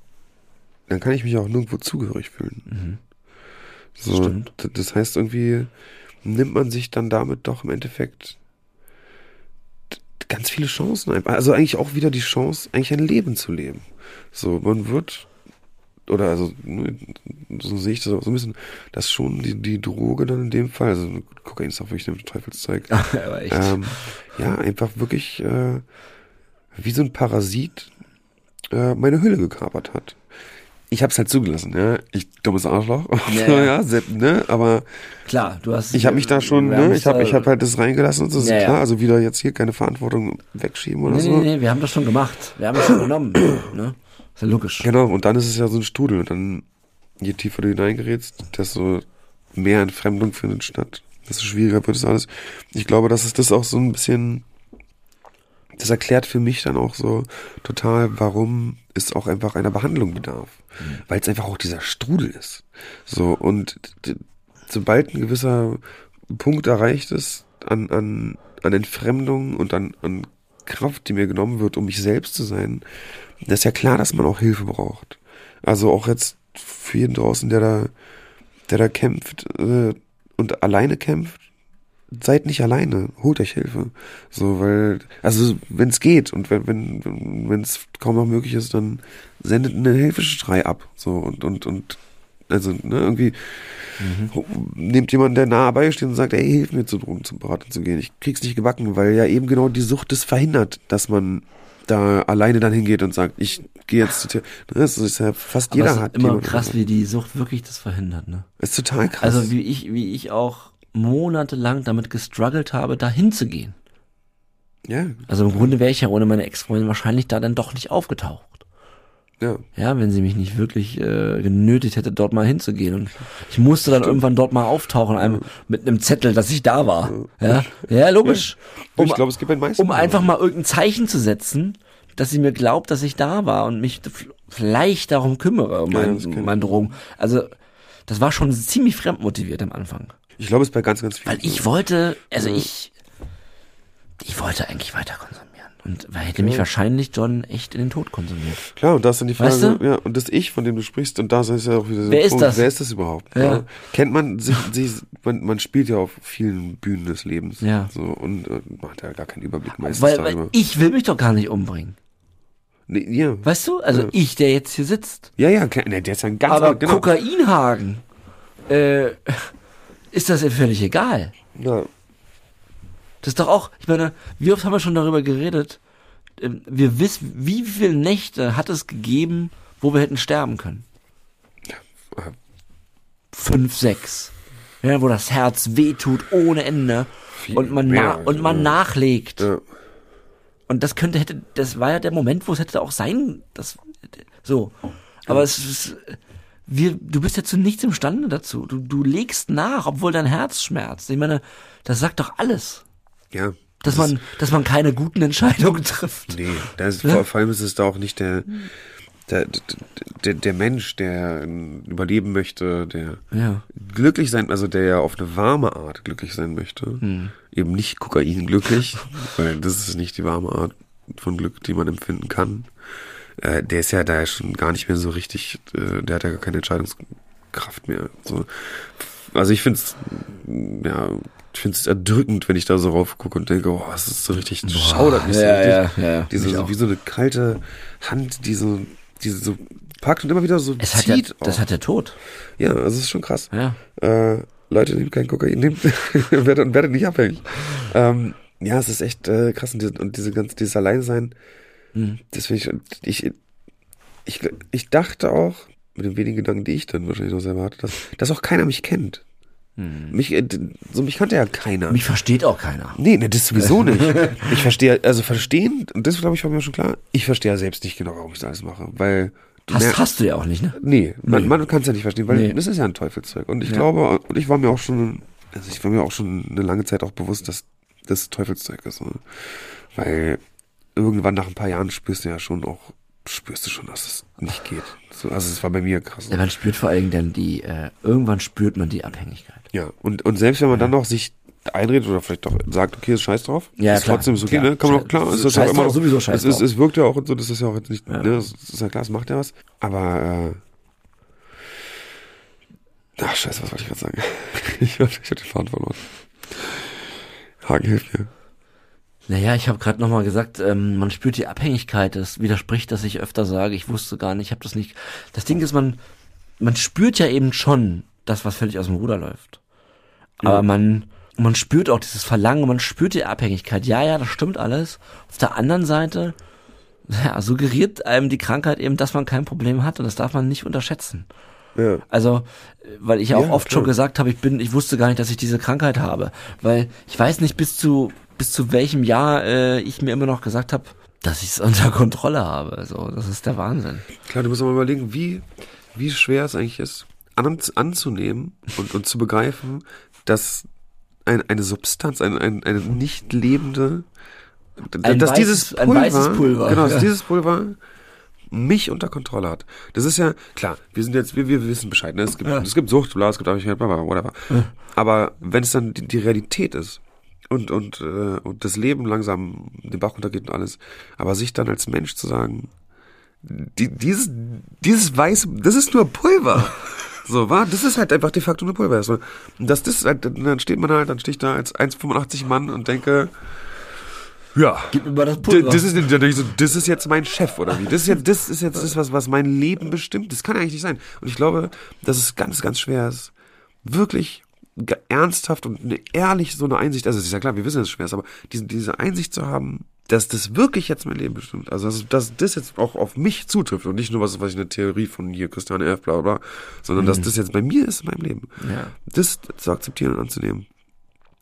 dann kann ich mich auch nirgendwo zugehörig fühlen. Mhm. So, Stimmt. Das heißt, irgendwie nimmt man sich dann damit doch im Endeffekt ganz viele Chancen. ein- Also eigentlich auch wieder die Chance, eigentlich ein Leben zu leben. So, man wird, oder also, ne, so sehe ich das auch so ein bisschen, dass schon die, die Droge dann in dem Fall, also Kokain ist auch wirklich ein Teufelszeug, Aber echt. ähm, ja, einfach wirklich äh, wie so ein Parasit äh, meine Hülle gekapert hat. Ich hab's halt zugelassen, ja. Ich dummes Arschloch. Ja, Ja, ja. Sepp, ne? Aber Klar, du hast. ich habe mich da schon, ne? Ich habe ich hab halt das reingelassen und das ist Ja, ja. klar. Also wieder jetzt hier keine Verantwortung wegschieben oder Nee, so. nee, nee, wir haben das schon gemacht. Wir haben das schon genommen. ne? Ist ja logisch. Genau, und dann ist es ja so ein Strudel. Und dann, je tiefer du hineingerätst, desto mehr Entfremdung findet statt. Desto schwieriger wird es alles. Ich glaube, dass es das auch so ein bisschen, das erklärt für mich dann auch so total, warum es auch einfach einer Behandlung bedarf. Weil es einfach auch dieser Strudel ist. So, und sobald ein gewisser Punkt erreicht ist an, an, an Entfremdung und an, an Kraft, die mir genommen wird, um mich selbst zu sein, das ist ja klar, dass man auch Hilfe braucht. Also auch jetzt für jeden draußen, der da, der da kämpft äh, und alleine kämpft, seid nicht alleine, holt euch Hilfe. So, weil, also wenn es geht und wenn wenn wenn es kaum noch möglich ist, dann sendet einen Hilfeschrei ab. So und und und also ne, irgendwie nehmt jemanden, der nah bei steht und sagt, ey, hilf mir zu Drogen zum Berater zu gehen. Ich krieg's nicht gebacken, weil ja eben genau die Sucht das verhindert, dass man da alleine dann hingeht und sagt, ich gehe jetzt zu dir. Ne, Das ist ja fast Aber jeder es ist hat immer krass, wie die Sucht wirklich das verhindert, ne? ist total krass. Also wie ich, wie ich auch monatelang damit gestruggelt habe, da hinzugehen. ja, Also im Grunde wäre ich ja ohne meine Ex-Freundin wahrscheinlich da dann doch nicht aufgetaucht. Ja. Ja, wenn sie mich nicht wirklich äh, genötigt hätte, dort mal hinzugehen. Und ich musste dann irgendwann dort mal auftauchen, einem, mit einem Zettel, dass ich da war. Ja, ja logisch. Um, ich glaube, es gibt ein meisten. um einfach mal irgendein Zeichen zu setzen, dass sie mir glaubt, dass ich da war und mich vielleicht darum kümmere, um Ja, mein, mein Drogen. Also, das war schon ziemlich fremdmotiviert am Anfang. Ich glaube, es ist bei ganz, ganz vielen. Weil ich wollte, also ich, ich wollte eigentlich weiter konsumieren. Und hätte mich wahrscheinlich John echt in den Tod konsumiert. Klar, und da ist dann die Frage, Weißt du? ja, und das Ich, von dem du sprichst, und da ist ja auch wieder so Wer ist Punkt, das? wer ist das überhaupt? Ja. Kennt man sich, sich man, man spielt ja auf vielen Bühnen des Lebens. Ja. So, und äh, man hat ja gar keinen Überblick meistens Weil, darüber. weil ich will mich doch gar nicht umbringen. Nee, ja. Weißt du? Also Ja. ich, der jetzt hier sitzt. Ja, ja, klar, der ist ja ein ganz Aber genau. Kokainhagen, äh, ist das ja völlig egal. Ja. Das ist doch auch, ich meine, wie oft haben wir schon darüber geredet? Ähm, Wir wissen, wie viele Nächte hat es gegeben, wo wir hätten sterben können? äh, Fünf, sechs. Ja, wo das Herz wehtut ohne Ende Viel und man, mehr, und man ja. nachlegt. Ja. Und das könnte, hätte, das war ja der Moment, wo es hätte auch sein, das, so. Aber es ist, wir, du bist ja zu nichts imstande dazu. Du, du legst nach, obwohl dein Herz schmerzt. Ich meine, das sagt doch alles. ja. Dass Das man, dass man keine guten Entscheidungen trifft. Nee, da ist, Ja. vor, vor allem ist es da auch nicht der, der, der, der Mensch, der überleben möchte, der Ja. glücklich sein, also der ja auf eine warme Art glücklich sein möchte. Hm. Eben nicht Kokain glücklich, weil das ist nicht die warme Art von Glück, die man empfinden kann. Äh, der ist ja da schon gar nicht mehr so richtig, äh, der hat ja gar keine Entscheidungskraft mehr. So. Also ich find's, ja, ich find's erdrückend, wenn ich da so rauf gucke und denke, oh, es ist so richtig, schaudert mich so ja, richtig. ja, ja, Diese, mich so, wie so eine kalte Hand, die so, die so packt und immer wieder so Es hat ja, zieht. das hat der Tod. ja, also es ist schon krass. Ja. Äh, Leute, nehmt kein Kokain, nehmt, werdet, werdet nicht abhängig. Ähm, ja, es ist echt äh, krass und, diese, und diese ganze, dieses Alleinsein, Mhm. finde ich, ich, ich, ich dachte auch, mit den wenigen Gedanken, die ich dann wahrscheinlich noch selber hatte, dass, dass auch keiner mich kennt. Mich, äh, so mich kannte ja keiner. Mich versteht auch keiner. Nee, ne, das sowieso nicht. Ich verstehe, also verstehen, und das glaube ich war mir schon klar, ich verstehe ja selbst nicht genau, warum ich das alles mache, weil du Hast, mer- hast du ja auch nicht, ne? Nee, man, Nee. man kann es ja nicht verstehen, weil Nee. das ist ja ein Teufelszeug. Und ich Ja. glaube, und ich war mir auch schon, also ich war mir auch schon eine lange Zeit auch bewusst, dass das Teufelszeug ist. ne? Weil irgendwann nach ein paar Jahren spürst du ja schon auch, spürst du schon, dass es nicht geht. So, also es war bei mir krass. Ja, man spürt vor allem dann die, äh, irgendwann spürt man die Abhängigkeit. Ja, und, und selbst wenn man dann noch sich einredet oder vielleicht doch sagt, okay, ist scheiß drauf, Ja, ist klar, trotzdem ist okay, klar. ne? Kann man doch, klar, ist das ja immer noch, sowieso scheiß es, drauf. es wirkt ja auch und so, das ist ja auch jetzt nicht, Ja. ne, das ist ja klar, es macht ja was, aber, äh, ach, scheiße, was wollte ich gerade sagen? ich ich hab den Faden verloren. Hagen, hilf mir. Naja, ich habe gerade nochmal gesagt, ähm, man spürt die Abhängigkeit. Das widerspricht, dass ich öfter sage, ich wusste gar nicht, ich habe das nicht. Das Ding ist, man, man spürt ja eben schon das, was völlig aus dem Ruder läuft. Aber man, man spürt auch dieses Verlangen, man spürt die Abhängigkeit. Ja, ja, das stimmt alles. Auf der anderen Seite ja, suggeriert einem die Krankheit eben, dass man kein Problem hat und das darf man nicht unterschätzen. Ja. Also, weil ich ja auch Ja, oft klar. schon gesagt habe, ich bin, ich wusste gar nicht, dass ich diese Krankheit habe, weil ich weiß nicht bis zu bis zu welchem Jahr äh, ich mir immer noch gesagt habe, dass ich es unter Kontrolle habe. Also, das ist der Wahnsinn. Klar, du musst mal überlegen, wie, wie schwer es eigentlich ist, an, anzunehmen und, und zu begreifen, dass ein, eine Substanz, ein, ein, eine nicht lebende, Ein dass weißes- dieses ein Pulver, weißes Pulver, genau, dass ja. dieses Pulver mich unter Kontrolle hat. Das ist ja, klar, wir sind jetzt, wir, wir wissen Bescheid, ne? es, gibt, Ja. es gibt Sucht, bla, es gibt Abhängigkeit, bla, bla, whatever. Aber wenn es dann die, die Realität ist und, und, äh, und das Leben langsam den Bach runtergeht und alles, aber sich dann als Mensch zu sagen, die, dieses, dieses weiße, das ist nur Pulver. So, war, das ist halt einfach de facto nur Pulver. So, das, das, halt, dann steht man halt, dann stehe ich da als 1,85 Mann und denke, ja, Gib mir mal das Pulver. Das ist, das ist jetzt mein Chef oder wie? Das ist jetzt, das ist jetzt das, was, was mein Leben bestimmt. Das kann eigentlich nicht sein. Und ich glaube, dass es ganz, ganz schwer ist, wirklich ernsthaft und eine ehrlich so eine Einsicht, also es ist ja klar, wir wissen, dass es schwer ist, aber diese, diese Einsicht zu haben, dass das wirklich jetzt mein Leben bestimmt. Also, dass, dass das jetzt auch auf mich zutrifft und nicht nur was, was ich eine Theorie von hier, Christiane F., bla, bla, bla, sondern dass das jetzt bei mir ist in meinem Leben. Ja. Das zu akzeptieren und anzunehmen,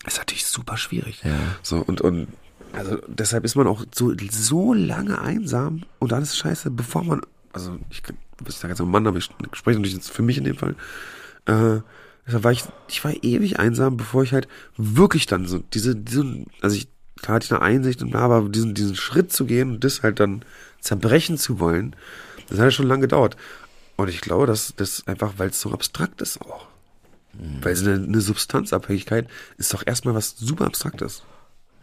ist natürlich super schwierig. Ja. So, und, und, also deshalb ist man auch so, so lange einsam und alles scheiße, bevor man also ich, ich sage jetzt ein Mann, aber ich spreche natürlich jetzt für mich in dem Fall, äh, da war ich, ich war ewig einsam, bevor ich halt wirklich dann so diese, diesen, also ich, da hatte ich eine Einsicht und aber diesen, diesen Schritt zu gehen und das halt dann zerbrechen zu wollen, das hat ja schon lange gedauert. Und ich glaube, dass das einfach, weil es so abstrakt ist auch. Weil es eine, eine Substanzabhängigkeit ist doch erstmal was super Abstraktes.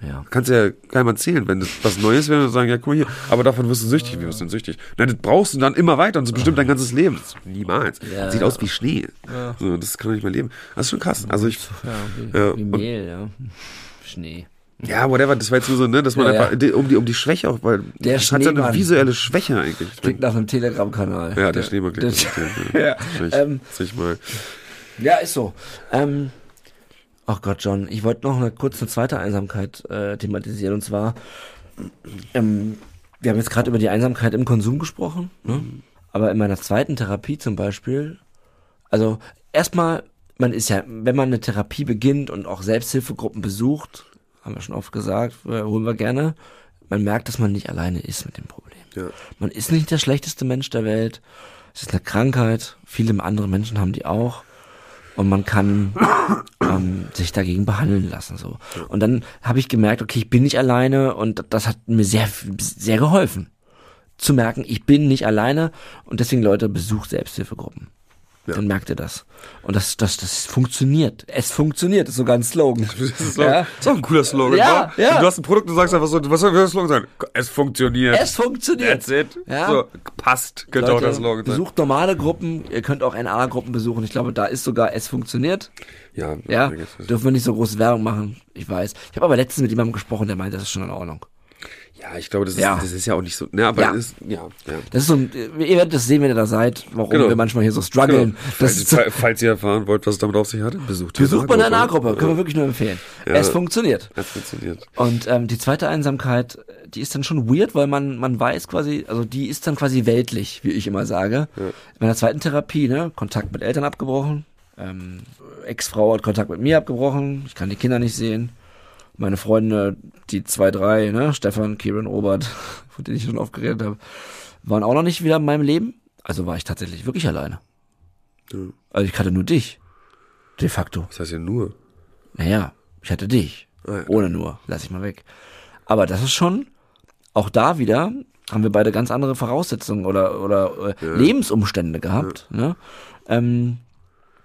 Ja. Kannst ja keinem erzählen, wenn das was Neues wäre und sagen, ja, guck mal hier, aber davon wirst du süchtig. Wie wirst du denn süchtig? Nein, das brauchst du dann immer weiter und so bestimmt dein ganzes Leben. Das, niemals. Ja, Sieht ja. aus wie Schnee. Ja. So, das kann nicht mein Leben. Das ist schon krass. Also ich, Ja, wie, Ja, wie Mehl, ja. Schnee. ja, whatever, das war jetzt nur so, ne, dass man einfach, um die, um die Schwäche auch, weil Der hat ja eine visuelle Schwäche eigentlich. Klingt nach einem Telegram-Kanal. ja, der Schneemann klingt. der- ja, Ja, ähm, Sich mal. Ja, ist so. Ähm, ach Gott, John, ich wollte noch eine, kurz eine zweite Einsamkeit äh, thematisieren und zwar, ähm, wir haben jetzt gerade über die Einsamkeit im Konsum gesprochen, ne? aber in meiner zweiten Therapie zum Beispiel, also erstmal, man ist ja, wenn man eine Therapie beginnt und auch Selbsthilfegruppen besucht, haben wir schon oft gesagt, äh, holen wir gerne, man merkt, dass man nicht alleine ist mit dem Problem. Ja. Man ist nicht der schlechteste Mensch der Welt. Es ist eine Krankheit. Viele andere Menschen haben die auch. Und man kann ähm, sich dagegen behandeln lassen. so. Und dann habe ich gemerkt, okay, ich bin nicht alleine und das hat mir sehr, sehr geholfen. Zu merken, ich bin nicht alleine und deswegen Leute besucht Selbsthilfegruppen. Ja. Dann merkt ihr das. Und das, das, das funktioniert. Es funktioniert, ist sogar ein Slogan. Das ist, Ja. auch, ist auch ein cooler Slogan, Ja, wa? ja. Du hast ein Produkt und sagst einfach so, was soll der Slogan sein? Es funktioniert. Es funktioniert. That's it. Ja. So, passt. Könnte auch Leute, der Slogan sein. besucht normale Gruppen, ihr könnt auch NA-Gruppen besuchen. Ich glaube, da ist sogar es funktioniert. Ja, Ja, dürfen wir nicht so große Werbung machen. Ich weiß. Ich habe aber letztens mit jemandem gesprochen, der meint, das ist schon in Ordnung. Ja, ich glaube, das ist, Ja. das ist ja auch nicht so, ne, aber Ja. das ist, ja, ja. Das ist so ein, ihr werdet das sehen, wenn ihr da seid, warum Genau. wir manchmal hier so strugglen. Genau. Falls, so, falls, ihr erfahren wollt, was es damit auf sich hat, besucht die besucht man eine. NA-Gruppe, können wir wirklich nur empfehlen. Ja. Es funktioniert. Es funktioniert. Und ähm, die zweite Einsamkeit, die ist dann schon weird, weil man man weiß quasi, also die ist dann quasi weltlich, wie ich immer sage. Ja. In meiner zweiten Therapie, ne, Kontakt mit Eltern abgebrochen, ähm, Ex-Frau hat Kontakt mit mir abgebrochen, ich kann die Kinder nicht sehen. Meine Freunde, die zwei, drei, ne, Stefan, Kieran, Robert, von denen ich schon oft geredet habe, waren auch noch nicht wieder in meinem Leben. Also war ich tatsächlich wirklich alleine. Ja. Also ich hatte nur dich. De facto. Das heißt ja nur. Naja, ich hatte dich. Ah, ja. Ohne nur, lass ich mal weg. Aber das ist schon, auch da wieder, haben wir beide ganz andere Voraussetzungen oder, oder äh, Ja. Lebensumstände gehabt. Ne? Ähm,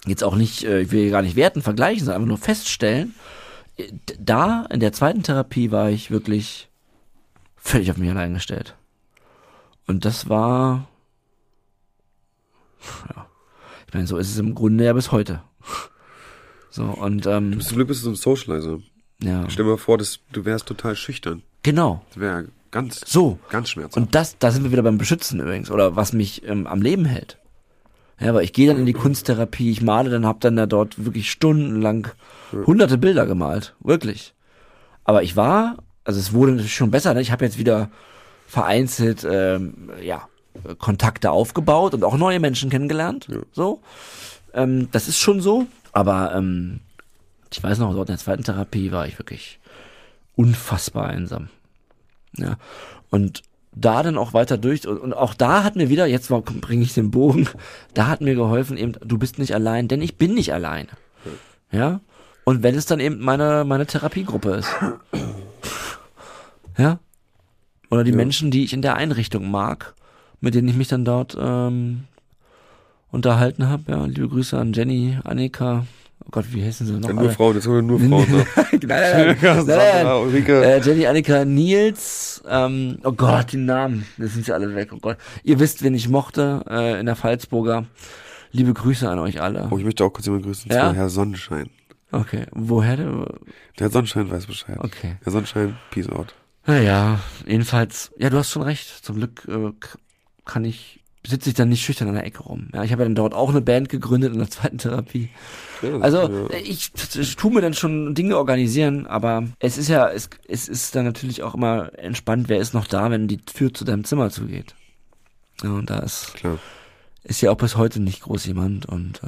jetzt auch nicht, äh, ich will hier gar nicht werten, vergleichen, sondern einfach nur feststellen. Da, in der zweiten Therapie, war ich wirklich völlig auf mich allein gestellt. Und das war, ja, ich meine, so ist es im Grunde ja bis heute. So, und, ähm, Zum Glück bist du so ein Socializer. ja, Stell dir mal vor, dass du wärst total schüchtern. genau. Das wäre ganz, So. ganz schmerzhaft. Und das, da sind wir wieder beim Beschützen übrigens, oder was mich ähm, am Leben hält. Ja, aber ich gehe dann in die Kunsttherapie, ich male dann, hab dann da dort wirklich stundenlang hunderte Bilder gemalt, wirklich. Aber ich war, also es wurde natürlich schon besser, ne? ich habe jetzt wieder vereinzelt, ähm, ja, Kontakte aufgebaut und auch neue Menschen kennengelernt, Ja. so. Ähm, das ist schon so, aber ähm, ich weiß noch, dort in der zweiten Therapie war ich wirklich unfassbar einsam. Ja. Und da dann auch weiter durch und, auch da hat mir wieder, jetzt bringe ich den Bogen, da hat mir geholfen eben, du bist nicht allein, denn ich bin nicht alleine. Ja. Und wenn es dann eben meine, meine Therapiegruppe ist. Ja. Oder die Ja. Menschen, die ich in der Einrichtung mag, mit denen ich mich dann dort ähm, unterhalten habe. Ja, liebe Grüße an Jenny, Annika. Oh Gott, wie heißen sie noch? Ja, nur alle? Frauen, jetzt haben wir nur Frauen. Ne? nein, nein, nein, nein, nein. Äh, Jenny, Annika, Nils, ähm, oh Gott, die Namen, das sind sie alle weg, oh Gott. Ihr wisst, wen ich mochte, äh, in der Pfalzburger. Liebe Grüße an euch alle. Oh, ich möchte auch kurz jemanden grüßen. Ja? Ja? Herr Sonnenschein. Okay, woher? der- Der Herr Sonnenschein weiß Bescheid. Okay. Herr Sonnenschein, peace out. Naja, jedenfalls, ja, du hast schon recht. Zum Glück äh, kann ich, sitze ich dann nicht schüchtern an der Ecke rum. Ja, ich habe ja dann dort auch eine Band gegründet in der zweiten Therapie. Ja, Also ja. ich, ich tu mir dann schon Dinge organisieren, aber es ist ja, es, es ist dann natürlich auch immer entspannt, wer ist noch da, wenn die Tür zu deinem Zimmer zugeht. Ja, und da ist, Klar. ist ja auch bis heute nicht groß jemand und äh,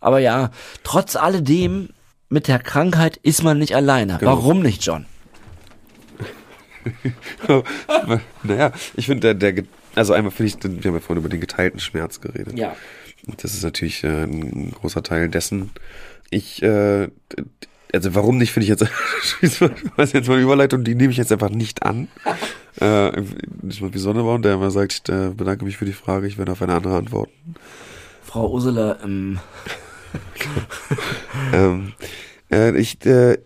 aber ja, trotz alledem mit der Krankheit ist man nicht alleine. Genau. Warum nicht, John? naja, ich finde, der, der, also einmal finde ich, wir haben ja vorhin über den geteilten Schmerz geredet. Ja. Das ist natürlich äh, ein großer Teil dessen. Ich, äh, also warum nicht, finde ich jetzt, was jetzt mal eine Überleitung, die nehme ich jetzt einfach nicht an. äh, nicht mal wie Sonnebaum, der immer sagt, ich äh, bedanke mich für die Frage, ich werde auf eine andere antworten. Frau Ursula, ähm, ähm, äh, ich, äh,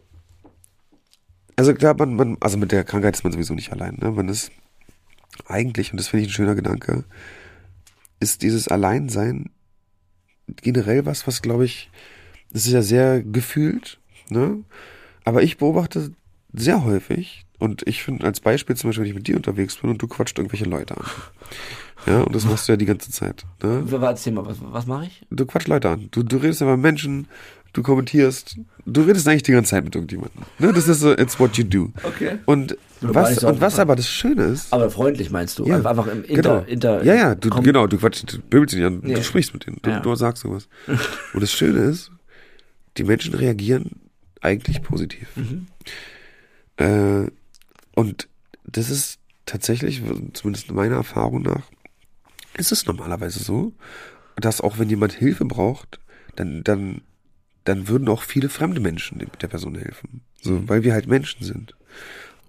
also klar, man, man, also mit der Krankheit ist man sowieso nicht allein. Ne? Man ist eigentlich, und das finde ich ein schöner Gedanke, ist dieses Alleinsein generell was, was glaube ich, das ist ja sehr gefühlt, ne? Aber ich beobachte sehr häufig, und ich finde als Beispiel zum Beispiel, wenn ich mit dir unterwegs bin und du quatscht irgendwelche Leute an. Ja, und das machst du ja die ganze Zeit. Ne? erzähl mal, was, was mache ich? Du quatschst Leute an. Du, du redest ja mit Menschen, du kommentierst, du redest eigentlich die ganze Zeit mit irgendjemandem. Ne? Das ist so, it's what you do. Okay. Und was, und was aber das Schöne ist. Aber freundlich meinst du? Ja, einfach im Inter, genau. Inter ja, ja, du, komm- genau, du quatschst, du böbelst nicht an, Ja. du sprichst mit denen, du, Ja. du sagst sowas. Und das Schöne ist, die Menschen reagieren eigentlich positiv. Mhm. Äh, und das ist tatsächlich, zumindest meiner Erfahrung nach, ist es normalerweise so, dass auch wenn jemand Hilfe braucht, dann, dann, dann würden auch viele fremde Menschen der Person helfen. So, Mhm. weil wir halt Menschen sind.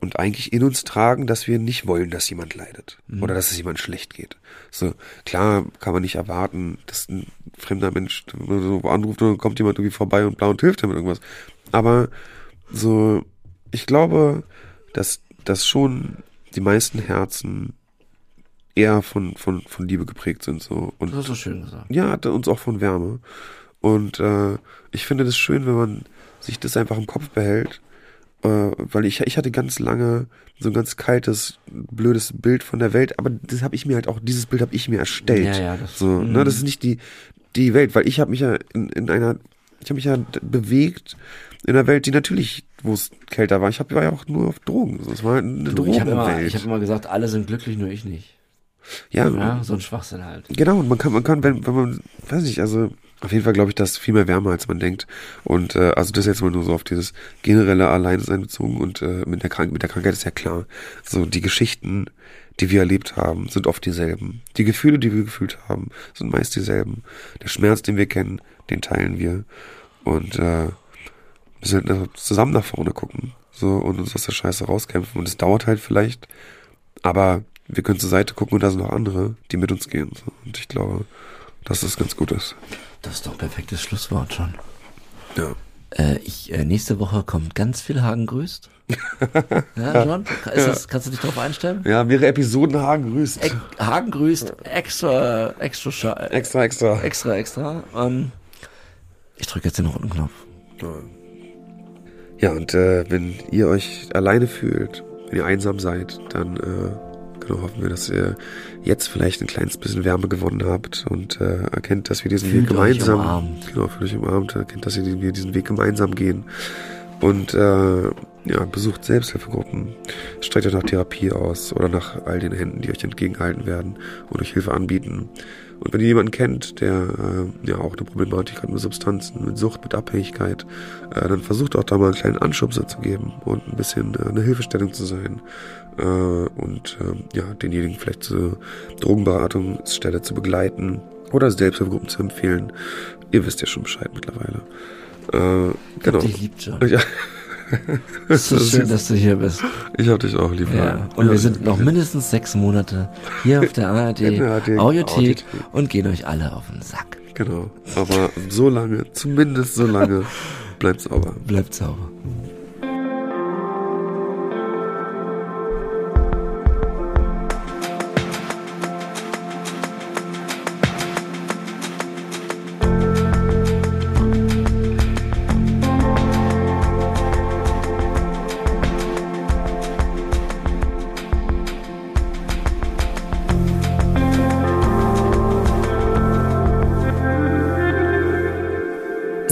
Und eigentlich in uns tragen, dass wir nicht wollen, dass jemand leidet. Mhm. Oder dass es jemand schlecht geht. So, klar kann man nicht erwarten, dass ein fremder Mensch so anruft und kommt jemand irgendwie vorbei und blau und hilft ihm mit irgendwas. Aber so, ich glaube, dass, dass schon die meisten Herzen eher von, von, von Liebe geprägt sind, so. Und Das hast du schön gesagt. ja, uns auch von Wärme. Und äh, ich finde das schön, wenn man sich das einfach im Kopf behält. Äh, weil ich, ich hatte ganz lange so ein ganz kaltes, blödes Bild von der Welt, aber das habe ich mir halt auch, dieses Bild habe ich mir erstellt. Ja, ja, das- so, mhm. ne, das ist nicht die, die Welt, weil ich habe mich ja in, in einer, ich habe mich ja bewegt in einer Welt, die natürlich, wo es kälter war. Ich hab, war ja auch nur auf Drogen. Es war eine Du, ich habe immer, Drogenwelt. ich hab immer gesagt, alle sind glücklich, nur ich nicht. ja, Ja, so ein Schwachsinn halt. Genau, und man kann, man kann, wenn, wenn man, weiß nicht, also auf jeden Fall glaube ich, dass viel mehr wärmer, als man denkt. Und äh, also das jetzt mal nur so auf dieses generelle Alleinsein bezogen und äh, mit der Krank mit der Krankheit ist ja klar. So die Geschichten, die wir erlebt haben, sind oft dieselben. Die Gefühle, die wir gefühlt haben, sind meist dieselben. Der Schmerz, den wir kennen, den teilen wir. Und äh, wir müssen zusammen nach vorne gucken. So und uns aus der Scheiße rauskämpfen. Und es dauert halt vielleicht, aber wir können zur Seite gucken und da sind noch andere, die mit uns gehen. So. Und ich glaube, dass das ganz gut ist. Das ist doch ein perfektes Schlusswort schon. Ja. Äh, ich, äh, nächste Woche kommt ganz viel Hagen grüßt. ja, John? Ist das, kannst du dich darauf einstellen? Ja, mehrere Episoden Hagen grüßt. Ek Hagen grüßt extra, extra, extra, extra. extra, extra. Ähm, ich drücke jetzt den roten Knopf. Ja, und äh, wenn ihr euch alleine fühlt, wenn ihr einsam seid, dann äh, genau hoffen wir, dass ihr jetzt vielleicht ein kleines bisschen Wärme gewonnen habt und äh, erkennt, dass wir diesen Fühlt Weg gemeinsam, genau, fühlt euch umarmt, erkennt, dass wir diesen Weg gemeinsam gehen. Und äh, ja, besucht Selbsthilfegruppen, streckt euch nach Therapie aus oder nach all den Händen, die euch entgegengehalten werden und euch Hilfe anbieten. Und wenn ihr jemanden kennt, der äh, ja auch eine Problematik hat mit Substanzen, mit Sucht, mit Abhängigkeit, äh, dann versucht auch da mal einen kleinen Anschubser zu geben und ein bisschen äh, eine Hilfestellung zu sein äh, und äh, ja denjenigen vielleicht zur Drogenberatungsstelle zu begleiten oder Selbsthilfegruppen zu empfehlen. Ihr wisst ja schon Bescheid mittlerweile. Äh, genau. Dich liebt John. Ja, Es ist so schön, dass du hier bist. ich hab dich auch lieb. Ja. Und wir sind noch mindestens sechs Monate hier auf der ARD, ARD Audiothek. und gehen euch alle auf den Sack. Genau. Aber so lange, zumindest so lange, bleibt sauber. Bleibt sauber.